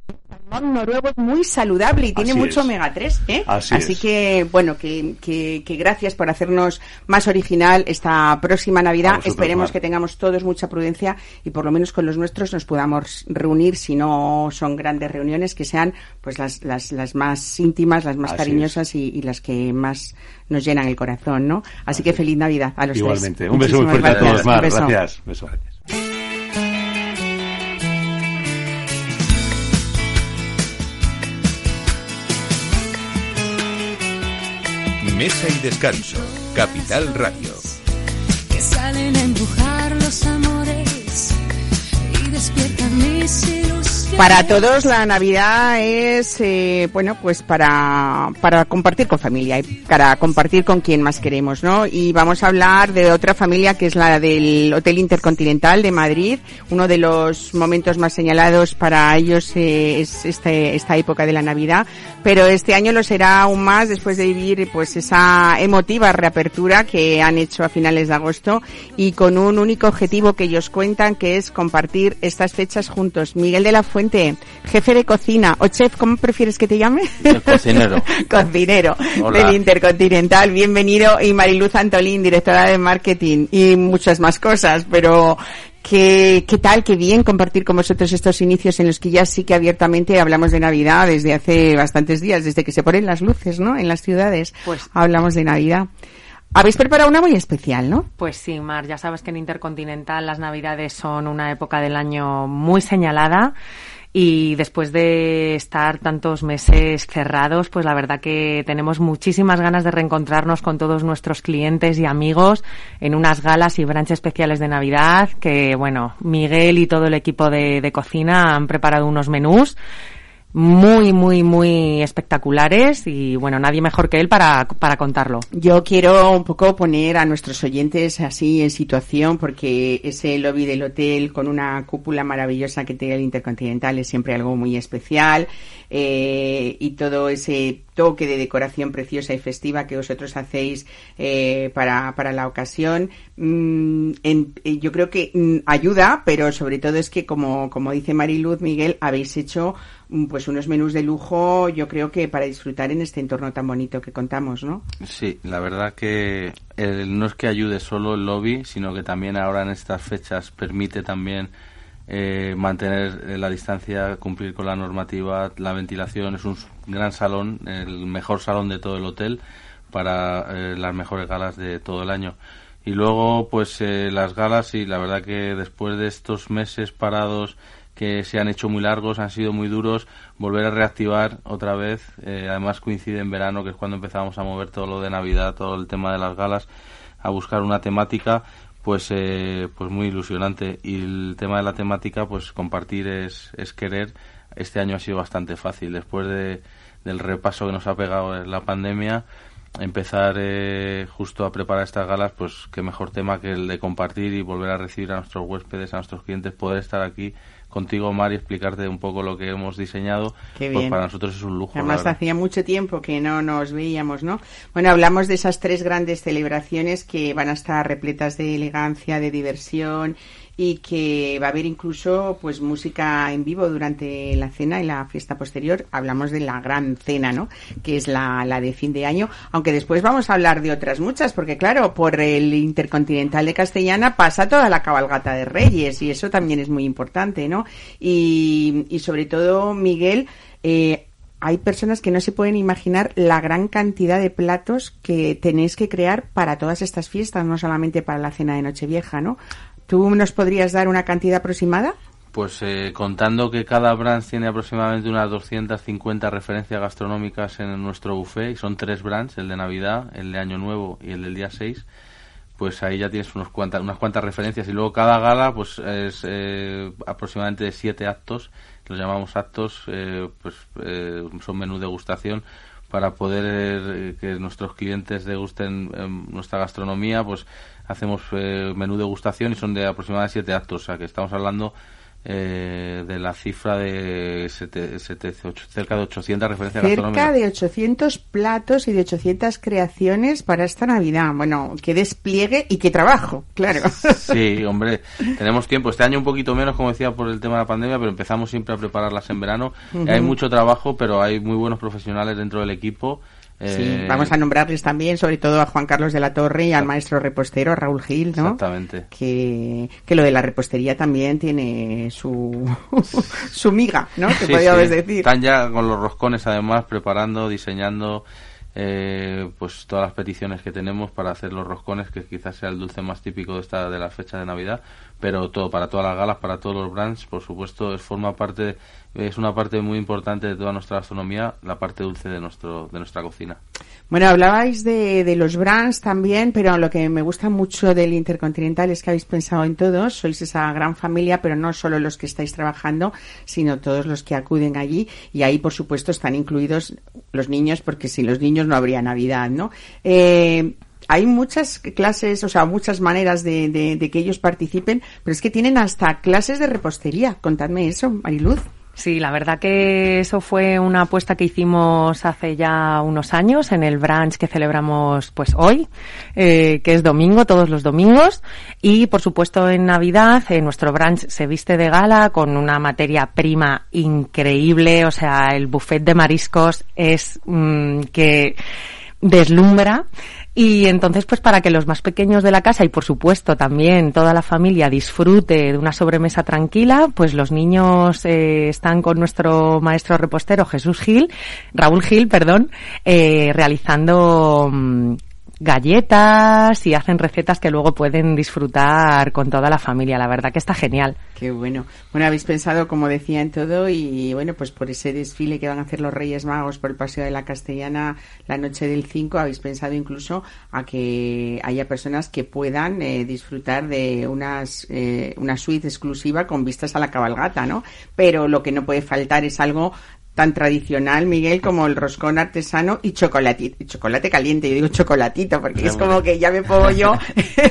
noruego es muy saludable y tiene mucho omega 3. ¿eh? Así, que, bueno, que, que, gracias por hacernos más original esta próxima Navidad. Esperemos que tengamos todos mucha prudencia y por lo menos con los nuestros nos podamos reunir, si no son grandes reuniones, que sean pues las, las, las más íntimas, las más cariñosas y, las que más nos llenan el corazón, ¿no? Así, que feliz Navidad a los Igualmente. Un beso muy fuerte a todos, Mar. Gracias. Beso. Mesa y descanso. Capital Radio. Que salen a embrujar los amores y despiertan mis para todos la Navidad es, eh, bueno, pues para, para compartir con familia y para compartir con quien más queremos, ¿no? Y vamos a hablar de otra familia que es la del Hotel Intercontinental de Madrid. Uno de los momentos más señalados para ellos eh, es este, esta época de la Navidad, pero este año lo será aún más después de vivir pues esa emotiva reapertura que han hecho a finales de agosto y con un único objetivo que ellos cuentan que es compartir estas fechas juntos. Miguel de la Fuente jefe de cocina o chef, ¿cómo prefieres que te llame? cocinero. cocinero del Intercontinental. Bienvenido. Y Mariluz Antolín, directora de marketing y muchas más cosas, pero ¿Qué, ¿Qué tal? Qué bien compartir con vosotros estos inicios en los que ya sí que abiertamente hablamos de Navidad desde hace bastantes días, desde que se ponen las luces, ¿no? En las ciudades. Pues hablamos de Navidad. Habéis preparado una muy especial, ¿no? Pues sí, Mar, ya sabes que en Intercontinental las Navidades son una época del año muy señalada y después de estar tantos meses cerrados, pues la verdad que tenemos muchísimas ganas de reencontrarnos con todos nuestros clientes y amigos en unas galas y branches especiales de Navidad que, bueno, Miguel y todo el equipo de, de cocina han preparado unos menús muy, muy, muy espectaculares y bueno, nadie mejor que él para, para contarlo. Yo quiero un poco poner a nuestros oyentes así en situación porque ese lobby del hotel con una cúpula maravillosa que tiene el Intercontinental es siempre algo muy especial eh, y todo ese toque de decoración preciosa y festiva que vosotros hacéis eh, para, para la ocasión, mm, en, eh, yo creo que mm, ayuda, pero sobre todo es que como, como dice Mariluz, Miguel, habéis hecho pues unos menús de lujo, yo creo que para disfrutar en este entorno tan bonito que contamos, ¿no? Sí, la verdad que no es que ayude solo el lobby, sino que también ahora en estas fechas permite también eh, mantener eh, la distancia, cumplir con la normativa, la ventilación. Es un gran salón, el mejor salón de todo el hotel para eh, las mejores galas de todo el año. Y luego, pues las galas, y la verdad que después de estos meses parados que se han hecho muy largos, han sido muy duros, volver a reactivar otra vez. además coincide en verano, que es cuando empezamos a mover todo lo de Navidad, todo el tema de las galas, a buscar una temática pues eh, pues muy ilusionante y el tema de la temática pues compartir es, es querer este año ha sido bastante fácil después de, del repaso que nos ha pegado la pandemia empezar eh, justo a preparar estas galas pues qué mejor tema que el de compartir y volver a recibir a nuestros huéspedes a nuestros clientes poder estar aquí contigo, Mari, explicarte un poco lo que hemos diseñado. Qué Pues bien. para nosotros es un lujo. Además, hacía mucho tiempo que no nos veíamos, ¿no? Bueno, hablamos de esas tres grandes celebraciones que van a estar repletas de elegancia, de diversión y que va a haber incluso pues música en vivo durante la cena y la fiesta posterior. Hablamos de la gran cena, ¿no? Que es la, la de fin de año, aunque después vamos a hablar de otras muchas, porque claro, por el Intercontinental de Castellana pasa toda la cabalgata de Reyes y eso también es muy importante, ¿no? Y, y sobre todo, Miguel, eh, hay personas que no se pueden imaginar la gran cantidad de platos que tenéis que crear para todas estas fiestas, no solamente para la cena de Nochevieja, ¿no? ¿Tú nos podrías dar una cantidad aproximada? Pues eh, contando que cada brand tiene aproximadamente unas 250 referencias gastronómicas en nuestro buffet, y son tres brands, el de Navidad, el de Año Nuevo y el del día 6, pues ahí ya tienes unos cuantas, unas cuantas referencias. Y luego cada gala pues es eh, aproximadamente de siete actos, los llamamos actos, eh, pues eh, son menú degustación para poder eh, que nuestros clientes degusten eh, nuestra gastronomía, pues hacemos eh, menú degustación y son de aproximadamente siete actos, o sea que estamos hablando eh, de la cifra de sete- sete- ocho- cerca de 800 referencias Cerca de 800 platos y de 800 creaciones para esta Navidad. Bueno, qué despliegue y qué trabajo, claro. Sí, hombre, tenemos tiempo. Este año un poquito menos, como decía, por el tema de la pandemia, pero empezamos siempre a prepararlas en verano. Hay mucho trabajo, pero hay muy buenos profesionales dentro del equipo. Sí, Eh, vamos a nombrarles también, sobre todo a Juan Carlos de la Torre y al maestro repostero Raúl Gil, ¿no? Exactamente. Que, que lo de la repostería también tiene su, su miga, ¿no? Que Sí, podríamos sí. decir. Están ya con los roscones, además, preparando, diseñando eh, pues todas las peticiones que tenemos para hacer los roscones, que quizás sea el dulce más típico de esta de la fecha de Navidad, pero todo para todas las galas, para todos los brands, por supuesto, es forma parte es una parte muy importante de toda nuestra gastronomía, la parte dulce de nuestro de nuestra cocina. Bueno, hablabais de, de los brands también, pero lo que me gusta mucho del Intercontinental es que habéis pensado en todos, sois esa gran familia, pero no solo los que estáis trabajando, sino todos los que acuden allí, y ahí, por supuesto, están incluidos los niños, porque sin los niños no habría Navidad, ¿no? Eh, hay muchas clases, o sea, muchas maneras de, de- de que ellos participen, pero es que tienen hasta clases de repostería. Contadme eso, Mariluz. Sí, la verdad que eso fue una apuesta que hicimos hace ya unos años en el brunch que celebramos pues hoy, eh, que es domingo, todos los domingos. Y por supuesto en Navidad eh, nuestro brunch se viste de gala con una materia prima increíble, o sea, el buffet de mariscos es mm, que deslumbra y entonces pues para que los más pequeños de la casa y por supuesto también toda la familia disfrute de una sobremesa tranquila pues los niños eh, están con nuestro maestro repostero Jesús Gil Raúl Gil perdón eh, realizando mm, galletas y hacen recetas que luego pueden disfrutar con toda la familia la verdad que está genial Qué bueno. Bueno, habéis pensado, como decía, en todo y bueno, pues por ese desfile que van a hacer los Reyes Magos por el Paseo de la Castellana la noche del 5, habéis pensado incluso a que haya personas que puedan eh, disfrutar de unas, eh, una suite exclusiva con vistas a la cabalgata, ¿no? Pero lo que no puede faltar es algo tan tradicional, Miguel, como el roscón artesano y chocolate, chocolate caliente. Yo digo chocolatito porque es como que ya me pongo yo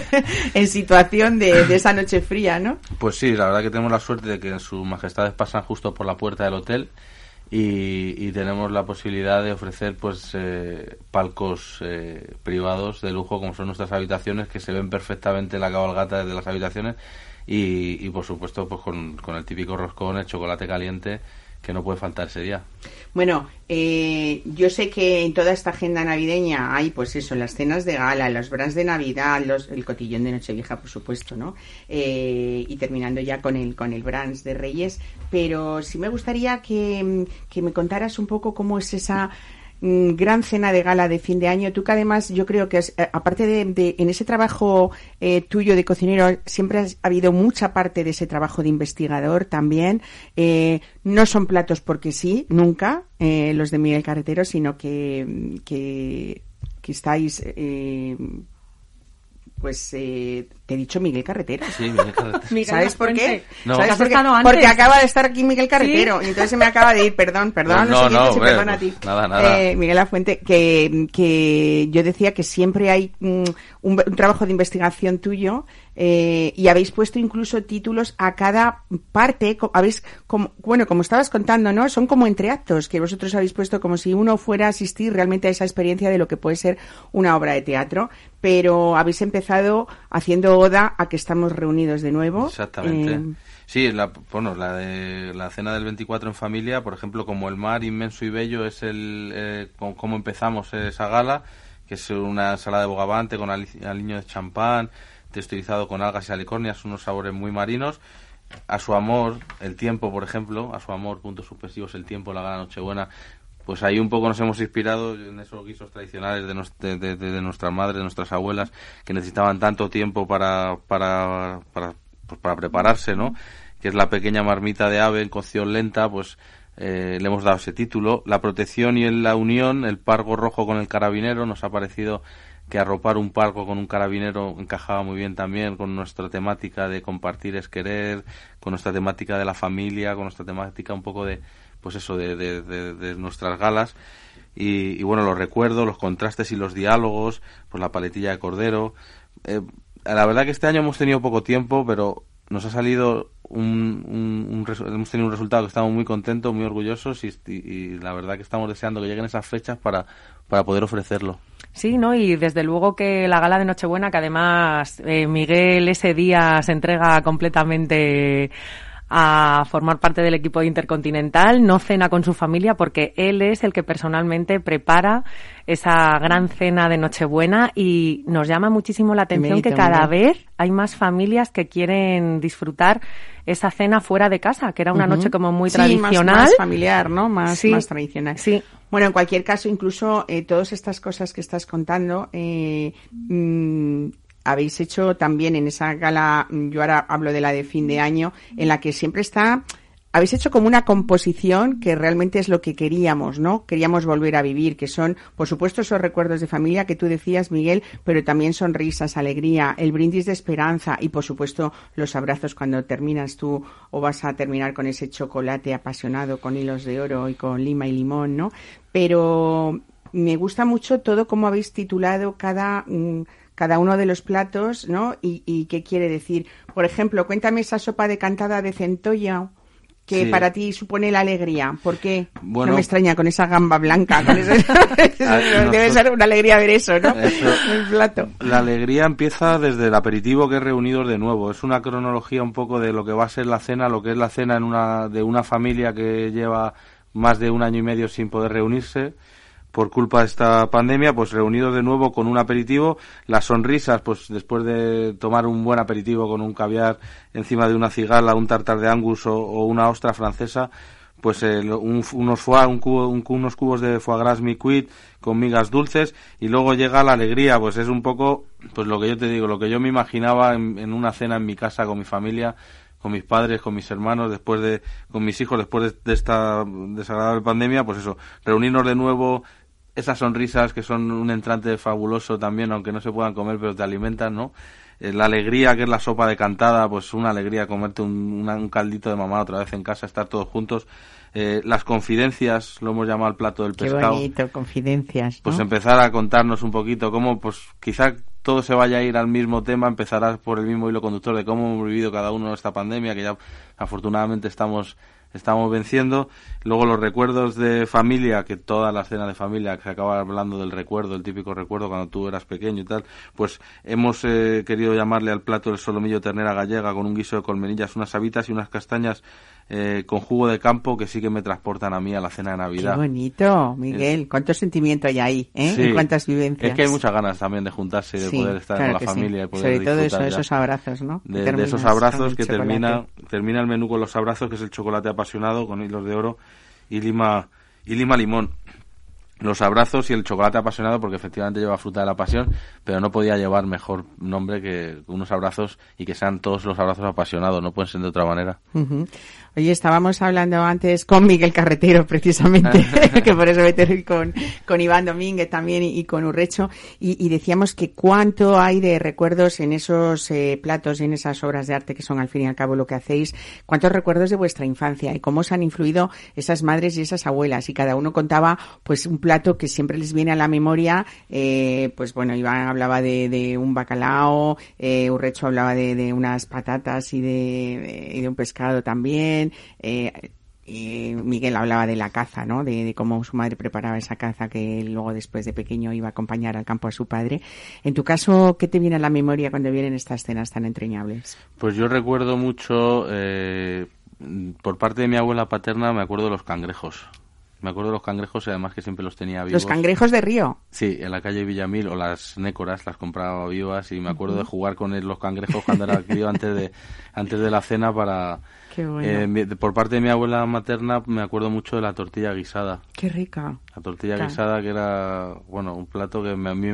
en situación de, de esa noche fría, ¿no? Pues sí, la verdad que tenemos la suerte de que sus majestades pasan justo por la puerta del hotel y, y tenemos la posibilidad de ofrecer pues eh, palcos eh, privados de lujo como son nuestras habitaciones que se ven perfectamente la cabalgata desde las habitaciones y, y por supuesto pues con, con el típico roscón, el chocolate caliente que no puede faltar ese día. Bueno, eh, yo sé que en toda esta agenda navideña hay, pues eso, las cenas de gala, los brans de Navidad, los, el cotillón de Nochevieja, por supuesto, ¿no? Eh, y terminando ya con el con el brans de Reyes. Pero sí me gustaría que, que me contaras un poco cómo es esa gran cena de gala de fin de año. Tú que además yo creo que eh, aparte de, en ese trabajo eh, tuyo de cocinero siempre has- ha habido mucha parte de ese trabajo de investigador también. Eh, no son platos porque sí, nunca los de Miguel Carretero, sino que, que, que estáis pues eh, Te he dicho Miguel Carretero. Sí, Miguel Carretero. Miguel ¿Sabes por qué? Lafuente. No. ¿Sabes ¿Has por qué? Porque acaba de estar aquí Miguel Carretero y entonces se me acaba de ir, perdón, perdón a No, no, oyentes no, hombre, perdón a ti. nada, nada. Eh, Miguel Lafuente, que, que yo decía que siempre hay mm, un, un trabajo de investigación tuyo eh, y habéis puesto incluso títulos a cada parte, habéis, como, bueno, como estabas contando, ¿no? Son como entre actos que vosotros habéis puesto como si uno fuera a asistir realmente a esa experiencia de lo que puede ser una obra de teatro, pero habéis empezado haciendo oda a que estamos reunidos de nuevo. Exactamente. Eh, Sí, la, bueno, la de la cena del 24 en familia, por ejemplo, como el mar inmenso y bello es el eh, con- cómo empezamos esa gala, que es una ensalada de bogavante con ali- aliño de champán, texturizado con algas y alicornias, unos sabores muy marinos. A su amor, el tiempo, por ejemplo, a su amor, puntos suspensivos, el tiempo, la gala Nochebuena, pues ahí un poco nos hemos inspirado en esos guisos tradicionales de, nos- de, de- nuestras madres, de nuestras abuelas, que necesitaban tanto tiempo para, para, para, pues para prepararse, ¿no? Que es la pequeña marmita de ave en cocción lenta, pues eh, le hemos dado ese título. La protección y la unión, el pargo rojo con el carabinero, nos ha parecido que arropar un pargo con un carabinero encajaba muy bien también con nuestra temática de compartir es querer, con nuestra temática de la familia, con nuestra temática un poco de, pues eso, de, de- de- de nuestras galas. Y, y bueno, los recuerdos, los contrastes y los diálogos, pues la paletilla de cordero. Eh, la verdad que este año hemos tenido poco tiempo, pero nos ha salido un, un- un hemos tenido un resultado que estamos muy contentos, muy orgullosos y, y- y la verdad que estamos deseando que lleguen esas fechas para, para poder ofrecerlo. Sí, ¿no? Y desde luego que la gala de Nochebuena, que además eh, Miguel ese día se entrega completamente a formar parte del equipo Intercontinental, no cena con su familia porque él es el que personalmente prepara esa gran cena de Nochebuena y nos llama muchísimo la atención que cada vez hay más familias que quieren disfrutar esa cena fuera de casa, que era una noche como muy Sí, más- tradicional. Más, familiar, ¿no? Más, Sí. más tradicional. Sí. Bueno, en cualquier caso, incluso eh, todas estas cosas que estás contando, eh, mm, habéis hecho también en esa gala, mm, yo ahora hablo de la de fin de año, en la que siempre está, habéis hecho como una composición que realmente es lo que queríamos, ¿no? Queríamos volver a vivir, que son, por supuesto, esos recuerdos de familia que tú decías, Miguel, pero también sonrisas, alegría, el brindis de esperanza y, por supuesto, los abrazos cuando terminas tú o vas a terminar con ese chocolate apasionado con hilos de oro y con lima y limón, ¿no? Pero me gusta mucho todo cómo habéis titulado cada, mm, cada uno de los platos, ¿no? Y, y qué quiere decir. Por ejemplo, cuéntame esa sopa de cantada de centolla que Sí. para ti supone la alegría. ¿Por qué? Bueno. no me extraña con esa gamba blanca. Con ese- Ah, Debe nosotros- ser una alegría ver eso, ¿no? Eso. El plato. La alegría empieza desde el aperitivo que es reunidos de nuevo. Es una cronología un poco de lo que va a ser la cena, lo que es la cena en una, de una familia que lleva más de un año y medio sin poder reunirse por culpa de esta pandemia, pues reunidos de nuevo con un aperitivo, las sonrisas, pues después de tomar un buen aperitivo con un caviar encima de una cigala, un tartar de angus o, una ostra francesa, pues eh, un- unos, foie, un cubo- un unos cubos de foie gras mi-cuit con migas dulces y luego llega la alegría, pues es un poco pues lo que yo te digo, lo que yo me imaginaba en, en una cena en mi casa con mi familia, con mis padres, con mis hermanos, después de con mis hijos después de, de esta desagradable pandemia, pues eso, reunirnos de nuevo esas sonrisas que son un entrante fabuloso también, aunque no se puedan comer, pero te alimentan, ¿no? Eh, la alegría que es la sopa de cantada, pues una alegría comerte un, una- un caldito de mamá otra vez en casa, estar todos juntos. Eh, las confidencias, lo hemos llamado el plato del Qué pescado. bonito, confidencias. Pues empezar a contarnos un poquito cómo, pues quizá todo se vaya a ir al mismo tema, empezará por el mismo hilo conductor de cómo hemos vivido cada uno esta pandemia, que ya afortunadamente estamos estamos venciendo. Luego los recuerdos de familia, que toda la escena de familia, que se acaba hablando del recuerdo, el típico recuerdo cuando tú eras pequeño y tal, pues hemos eh, querido llamarle al plato el solomillo ternera gallega con un guiso de colmenillas, unas habitas y unas castañas eh, con jugo de campo que sí que me transportan a mí a la cena de Qué Navidad. bonito, Miguel. Cuánto sentimiento hay ahí, ¿eh? Sí. Y cuántas vivencias. Es que hay muchas ganas también de juntarse y de Sí, poder estar claro con la sí. familia y poder Sobre todo eso, esos abrazos, ¿no? De, esos abrazos que chocolate. termina termina el menú con los abrazos, que es el chocolate apasionado con hilos de oro y lima y lima limón. Los abrazos y el chocolate apasionado, porque efectivamente lleva fruta de la pasión, pero no podía llevar mejor nombre que unos abrazos y que sean todos los abrazos apasionados, no pueden ser de otra manera. Oye, estábamos hablando antes con Miguel Carretero, precisamente, que por eso me con, con Iván Domínguez también y, con Urrecho, y, decíamos que cuánto hay de recuerdos en esos eh, platos y en esas obras de arte que son al fin y al cabo lo que hacéis, cuántos recuerdos de vuestra infancia y cómo os han influido esas madres y esas abuelas, y cada uno contaba pues un plato que siempre les viene a la memoria, eh, pues bueno, Iván hablaba de, un bacalao, eh, Urrecho hablaba de, unas patatas y de, y de un pescado también, eh, Miguel hablaba de la caza, ¿no? De, cómo su madre preparaba esa caza que luego después de pequeño iba a acompañar al campo a su padre. En tu caso, ¿qué te viene a la memoria cuando vienen estas escenas tan entrañables? Pues yo recuerdo mucho, eh, por parte de mi abuela paterna, me acuerdo de los cangrejos. Me acuerdo de los cangrejos y además que siempre los tenía vivos. ¿Los cangrejos de río? Sí, en la calle Villamil o las nécoras las compraba vivas y me acuerdo de jugar con los cangrejos cuando era crío antes de, antes de la cena para, eh, por parte de mi abuela materna me acuerdo mucho de la tortilla guisada. Qué rica. La tortilla guisada que era, bueno, un plato que a mí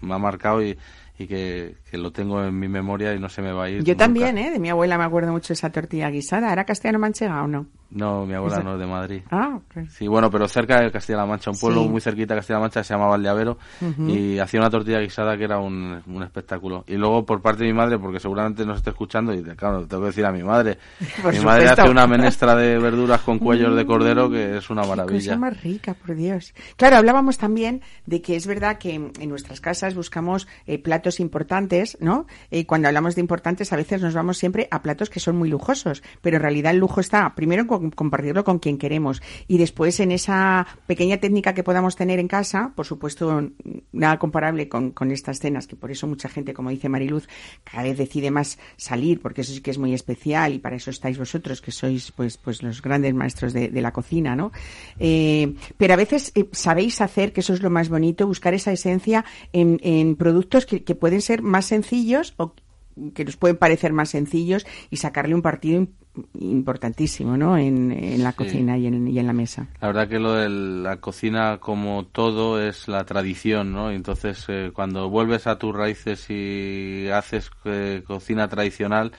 me, ha marcado y, y que, lo tengo en mi memoria y no se me va a ir. Yo también, ¿eh? De mi abuela me acuerdo mucho esa tortilla guisada. ¿Era castellano-manchega o no? No, mi abuela no es de Madrid. Ah, Sí, bueno, pero cerca de Castilla-La Mancha, un pueblo muy cerquita de Castilla-La Mancha se llama Valdeavero y hacía una tortilla guisada que era un, espectáculo. Y luego por parte de mi madre, porque seguramente nos esté escuchando, y claro, tengo que decir a mi madre. mi madre hace una menestra de verduras con cuellos de cordero que es una maravilla. Cosa más rica, por Dios. Claro, hablábamos también de que es verdad que en nuestras casas buscamos eh, platos importantes, ¿no? Y cuando hablamos de importantes, a veces nos vamos siempre a platos que son muy lujosos, pero en realidad el lujo está primero con compartirlo con quien queremos. Y después en esa pequeña técnica que podamos tener en casa, por supuesto, nada comparable con, estas cenas, que por eso mucha gente, como dice Mariluz, cada vez decide más salir, porque eso sí que es muy especial y para eso estáis vosotros, que sois pues, pues los grandes maestros de, la cocina, ¿no? Eh, pero a veces eh, sabéis hacer, que eso es lo más bonito, buscar esa esencia en, en productos que pueden ser más sencillos o que nos pueden parecer más sencillos y sacarle un partido importantísimo ¿no? en, la cocina y en, y en, la mesa. La verdad que lo de la cocina como todo es la tradición, ¿no? Entonces eh, cuando vuelves a tus raíces y haces eh, cocina tradicional,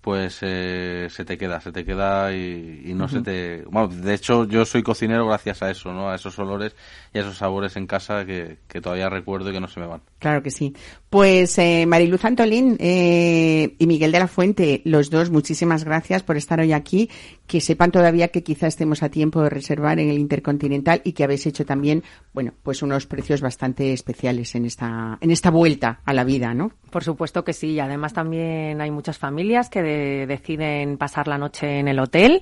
pues eh, se te queda, se te queda y, no se te... Bueno, de hecho yo soy cocinero gracias a eso, ¿no? A esos olores y a esos sabores en casa que, que todavía recuerdo y que no se me van. Claro que sí. Pues eh, Mariluz Antolín eh, y Miguel de la Fuente, los dos, muchísimas gracias por estar hoy aquí. Que sepan todavía que quizá estemos a tiempo de reservar en el Intercontinental y que habéis hecho también, bueno, pues unos precios bastante especiales en esta, en esta vuelta a la vida, ¿no? Por supuesto que sí. Además también hay muchas familias que deciden pasar la noche en el hotel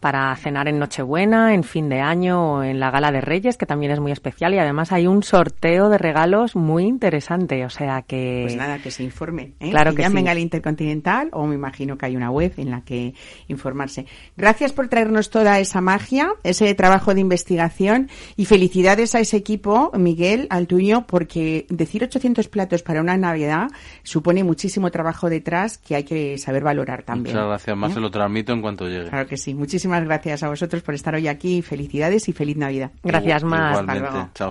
para cenar en Nochebuena, en fin de año o en la Gala de Reyes, que también es muy especial. Y además hay un sorteo de regalos muy interesante. O sea que. Pues nada, que se informen. ¿eh? Claro que, llamen al Intercontinental o me imagino que hay una web en la que informarse. Gracias por traernos toda esa magia, ese trabajo de investigación y felicidades a ese equipo, Miguel, al tuyo, porque decir 800 platos para una Navidad supone muchísimo trabajo detrás que hay que saber valorar también. Muchas gracias, más ¿Eh? se lo transmito en cuanto llegue. Claro que sí. Muchísimas muchísimas gracias a vosotros por estar hoy aquí. Felicidades y feliz Navidad. Gracias más. Igualmente. Chao.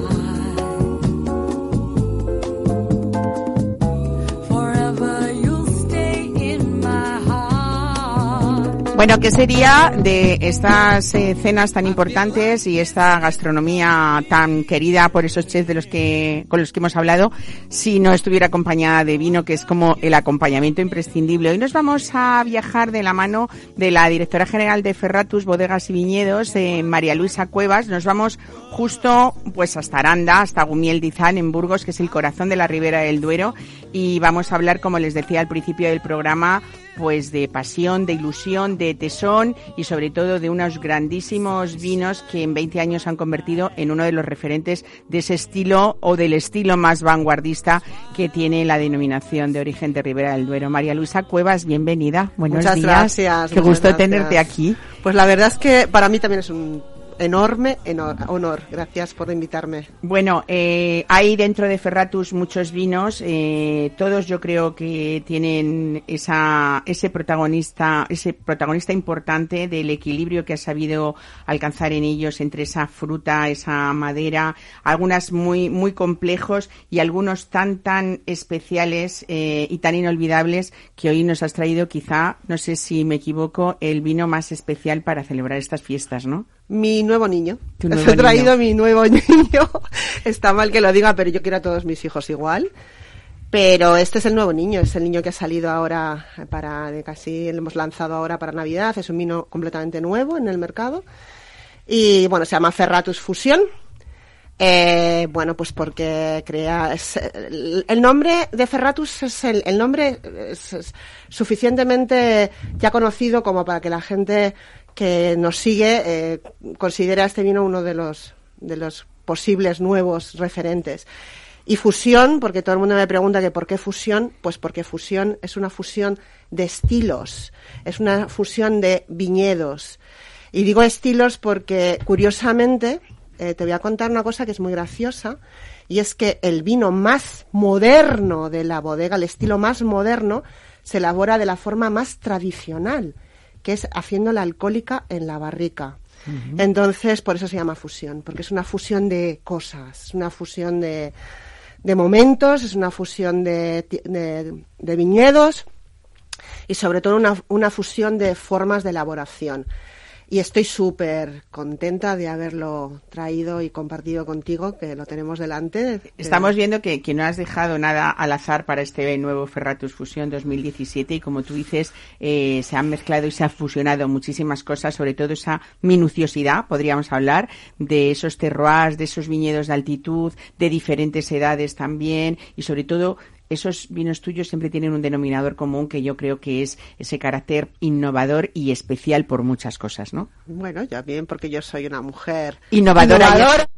Bueno, ¿qué sería de estas eh, cenas tan importantes y esta gastronomía tan querida por esos chefs de los que, con los que hemos hablado si no estuviera acompañada de vino, que es como el acompañamiento imprescindible? Hoy nos vamos a viajar de la mano de la directora general de Ferratus, Bodegas y Viñedos, eh, María Luisa Cuevas. Nos vamos justo pues hasta Aranda, hasta Gumiel Dizán en Burgos, que es el corazón de la Ribera del Duero y vamos a hablar, como les decía al principio del programa, pues de pasión, de ilusión, de tesón y sobre todo de unos grandísimos vinos que en 20 años han convertido en uno de los referentes de ese estilo o del estilo más vanguardista que tiene la denominación de origen de Ribera del Duero. María Luisa Cuevas, bienvenida. Buenos Muchas días. gracias. Qué muchas gusto gracias. tenerte aquí. Pues la verdad es que para mí también es un enorme honor. Gracias por invitarme. Bueno, eh, hay dentro de Ferratus muchos vinos, eh, todos yo creo que tienen esa, ese protagonista, ese protagonista importante del equilibrio que ha sabido alcanzar en ellos entre esa fruta, esa madera, algunas muy, muy complejos y algunos tan, tan especiales eh, y tan inolvidables que hoy nos has traído quizá, no sé si me equivoco, el vino más especial para celebrar estas fiestas, ¿no? Mi nuevo niño. Les he traído niño. mi nuevo niño. Está mal que lo diga, pero yo quiero a todos mis hijos igual. Pero este es el nuevo niño, es el niño que ha salido ahora para, de casi lo hemos lanzado ahora para Navidad. Es un vino completamente nuevo en el mercado. Y bueno, se llama Ferratus Fusión. Eh, bueno, pues porque crea. es- el, el nombre de Ferratus es el, el nombre es- es suficientemente ya conocido como para que la gente que nos sigue eh, considere a este vino uno de los, de los posibles nuevos referentes. Y fusión, porque todo el mundo me pregunta que por qué fusión, pues porque fusión es una fusión de estilos, es una fusión de viñedos. Y digo estilos porque, curiosamente, eh, te voy a contar una cosa que es muy graciosa, y es que el vino más moderno de la bodega, el estilo más moderno, se elabora de la forma más tradicional, que es haciendo la alcohólica en la barrica. Entonces, por eso se llama fusión, porque es una fusión de cosas, es una fusión de, de momentos, es una fusión de, de- de viñedos y sobre todo una, una fusión de formas de elaboración. Y estoy súper contenta de haberlo traído y compartido contigo, que lo tenemos delante. Estamos viendo que, no has dejado nada al azar para este nuevo Ferratus Fusión 2017 y como tú dices, eh, se han mezclado y se han fusionado muchísimas cosas, sobre todo esa minuciosidad, podríamos hablar, de esos terroirs, de esos viñedos de altitud, de diferentes edades también y sobre todo esos vinos tuyos siempre tienen un denominador común que yo creo que es ese carácter innovador y especial por muchas cosas, ¿no? Bueno, ya bien, porque yo soy una mujer Innovadora. innovadora.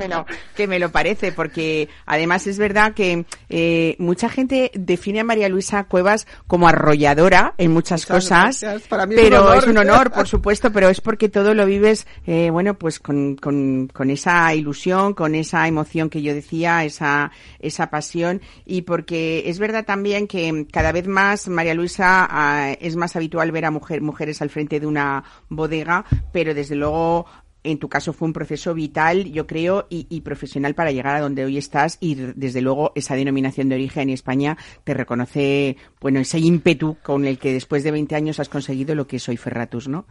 Bueno, que me lo parece, porque además es verdad que eh, mucha gente define a María Luisa Cuevas como arrolladora en muchas Muchas cosas, gracias. Para mí es un pero honor. es un honor, por supuesto, pero es porque todo lo vives, eh, bueno, pues con, con, con esa ilusión, con esa emoción que yo decía, esa, esa pasión, y porque es verdad también que cada vez más, María Luisa, ah, es más habitual ver a mujer, mujeres al frente de una bodega, pero desde luego en tu caso fue un proceso vital, yo creo, y, y profesional para llegar a donde hoy estás y desde luego esa denominación de origen y España te reconoce, bueno, ese ímpetu con el que después de 20 años has conseguido lo que es hoy Ferratus, ¿no?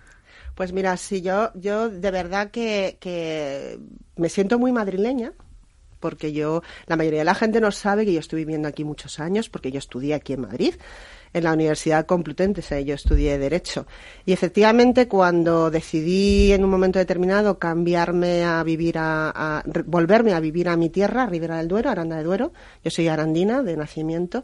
Pues mira, sí, yo, yo de verdad que, que me siento muy madrileña, porque yo, la mayoría de la gente no sabe que yo estuve viviendo aquí muchos años, porque yo estudié aquí en Madrid, en la Universidad Complutense, yo estudié Derecho. Y efectivamente, cuando decidí en un momento determinado cambiarme a vivir a, a- volverme a vivir a mi tierra, Ribera del Duero, Aranda de Duero, yo soy arandina de nacimiento,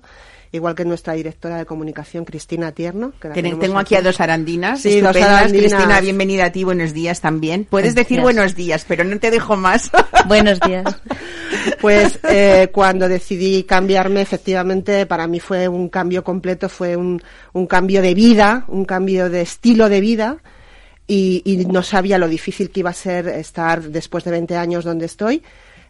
igual que nuestra directora de comunicación, Cristina Tierno. Que la Ten- tenemos Tengo aquí a dos arandinas. Sí, dos estupendas. arandinas. Cristina, bienvenida a ti, buenos días también. Puedes decir Gracias. buenos días, pero no te dejo más. Buenos días. Pues eh, cuando decidí cambiarme, efectivamente, para mí fue un cambio completo, fue un, un cambio de vida, un cambio de estilo de vida. Y, y no sabía lo difícil que iba a ser estar después de 20 años donde estoy.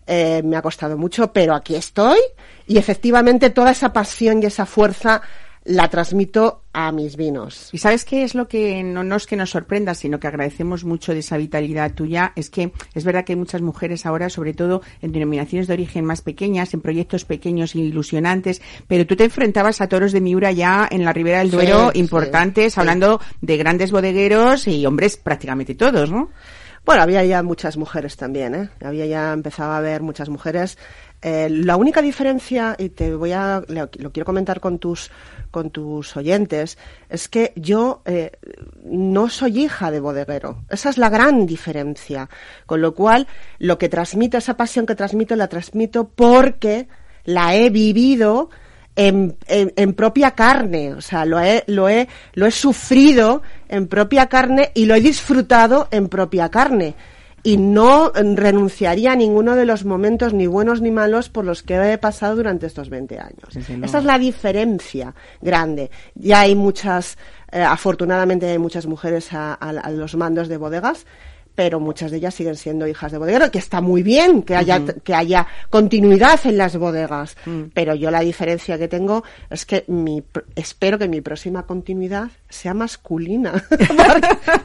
Eh, me ha costado mucho, pero aquí estoy. Y efectivamente toda esa pasión y esa fuerza la transmito a mis vinos. Y sabes qué es lo que no, no es que nos sorprenda, sino que agradecemos mucho de esa vitalidad tuya, es que es verdad que hay muchas mujeres ahora, sobre todo en denominaciones de origen más pequeñas, en proyectos pequeños e ilusionantes, pero tú te enfrentabas a toros de Miura ya en la Ribera del Duero sí, importantes, sí. hablando de grandes bodegueros y hombres prácticamente todos, ¿no? Bueno, había ya muchas mujeres también, ¿eh? Había ya empezado a haber muchas mujeres. Eh, la única diferencia, y te voy a, lo, lo quiero comentar con tus, con tus oyentes, es que yo eh, no soy hija de bodeguero. Esa es la gran diferencia. Con lo cual, lo que transmito, esa pasión que transmito, la transmito porque la he vivido en, en, en propia carne, o sea, lo he, lo, he, lo he sufrido en propia carne y lo he disfrutado en propia carne. Y no renunciaría a ninguno de los momentos, ni buenos ni malos, por los que he pasado durante estos 20 años. Sí, sí, no. Esa es la diferencia grande. Ya hay muchas, eh, afortunadamente hay muchas mujeres a, a- a los mandos de bodegas, pero muchas de ellas siguen siendo hijas de bodeguero, que está muy bien que haya, que haya continuidad en las bodegas. Pero yo la diferencia que tengo es que mi, espero que mi próxima continuidad sea masculina,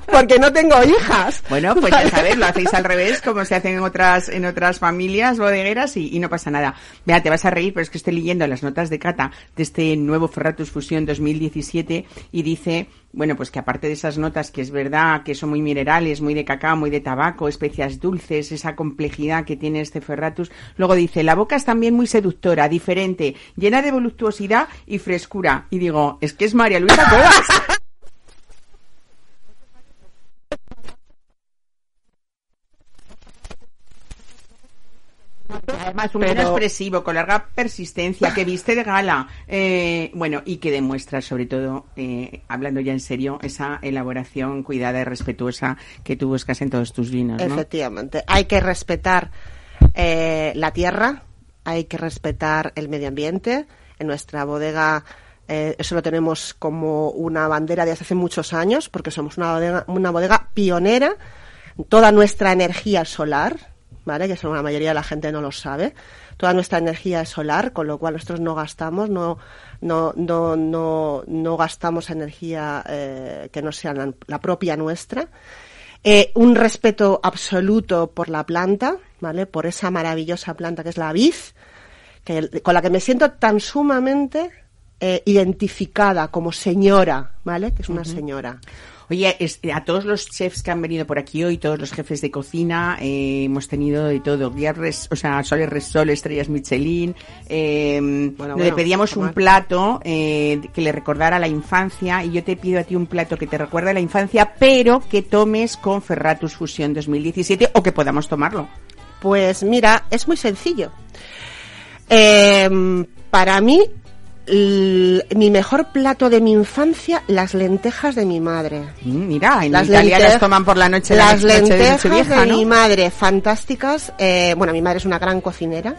porque, no tengo hijas. Bueno, pues ya sabes, lo hacéis al revés, como se hacen en otras, en otras familias bodegueras y, no pasa nada. Vea, te vas a reír, pero es que estoy leyendo las notas de cata de este nuevo Ferratus Fusión 2017 y dice, bueno, pues que aparte de esas notas que es verdad que son muy minerales, muy de cacao, muy de tabaco, especias dulces, esa complejidad que tiene este Ferratus, luego dice, la boca es también muy seductora, diferente, llena de voluptuosidad y frescura. Y digo, es que es María Luisa. Además, un Pero- expresivo, con larga persistencia, que viste de gala. eh, bueno, y que demuestra, sobre todo, eh, hablando ya en serio, esa elaboración cuidada y respetuosa que tú buscas en todos tus vinos. ¿no? Efectivamente. Hay que respetar eh, la tierra, hay que respetar el medio ambiente. En nuestra bodega eso lo tenemos como una bandera de hace muchos años, porque somos una bodega, una bodega pionera. Toda nuestra energía solar, ¿vale? Que eso la mayoría de la gente no lo sabe. Toda nuestra energía es solar, con lo cual nosotros no gastamos, no, no, no, no, no gastamos energía eh, que no sea la- propia nuestra. Eh, un respeto absoluto por la planta, ¿vale? Por esa maravillosa planta que es la vid, que, con la que me siento tan sumamente eh, identificada como señora, ¿vale? Que es una señora. Oye, es- a todos los chefs que han venido por aquí hoy, todos los jefes de cocina, eh, hemos tenido de todo. Res- o sea, Soles Resol, Estrellas Michelin. Eh, Bueno, le bueno, pedíamos un plato eh, que le recordara la infancia y yo te pido a ti un plato que te recuerde la infancia, pero que tomes con Ferratus Fusión 2017 o que podamos tomarlo. Pues mira, es muy sencillo. Eh, para mí, mi mejor plato de mi infancia, las lentejas de mi madre. Mm, Mira, en Las Italia lentejas- las toman por la noche la Las noche de lentejas de, ¿no? mi madre, fantásticas. Eh, bueno, mi madre es una gran cocinera.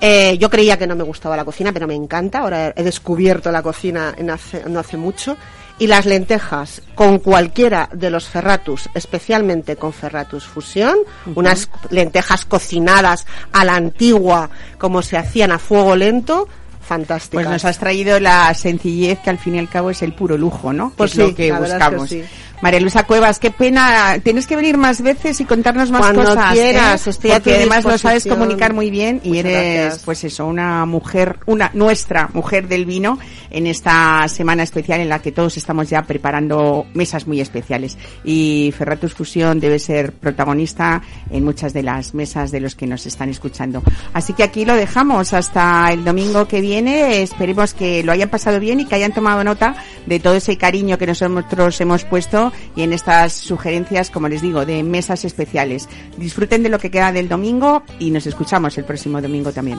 Eh, yo creía que no me gustaba la cocina, pero me encanta. Ahora he descubierto la cocina en hace- no hace mucho. Y las lentejas con cualquiera de los ferratus, especialmente con ferratus fusión, unas lentejas cocinadas a la antigua, como se hacían a fuego lento, fantásticas. Pues nos has traído la sencillez que al fin y al cabo es el puro lujo, ¿no? Que Pues es lo que es buscamos. sí. María Luisa Cuevas, qué pena. Tienes que venir más veces y contarnos más Cuando cosas. quieras, ¿eh? estoy a Porque tu además lo sabes comunicar muy bien y Muchas eres, gracias. pues eso, una mujer, una nuestra mujer del vino en esta semana especial en la que todos estamos ya preparando mesas muy especiales. Y Ferratus Fusión debe ser protagonista en muchas de las mesas de los que nos están escuchando. Así que aquí lo dejamos hasta el domingo que viene. Esperemos que lo hayan pasado bien y que hayan tomado nota de todo ese cariño que nosotros hemos puesto y en estas sugerencias, como les digo, de mesas especiales. Disfruten de lo que queda del domingo y nos escuchamos el próximo domingo también.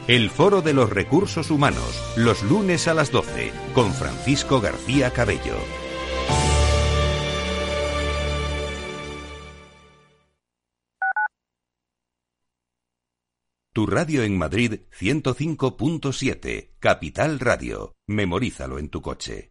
El Foro de los Recursos Humanos, los lunes a las 12, con Francisco García Cabello. Tu radio en Madrid 105.7, Capital Radio. Memorízalo en tu coche.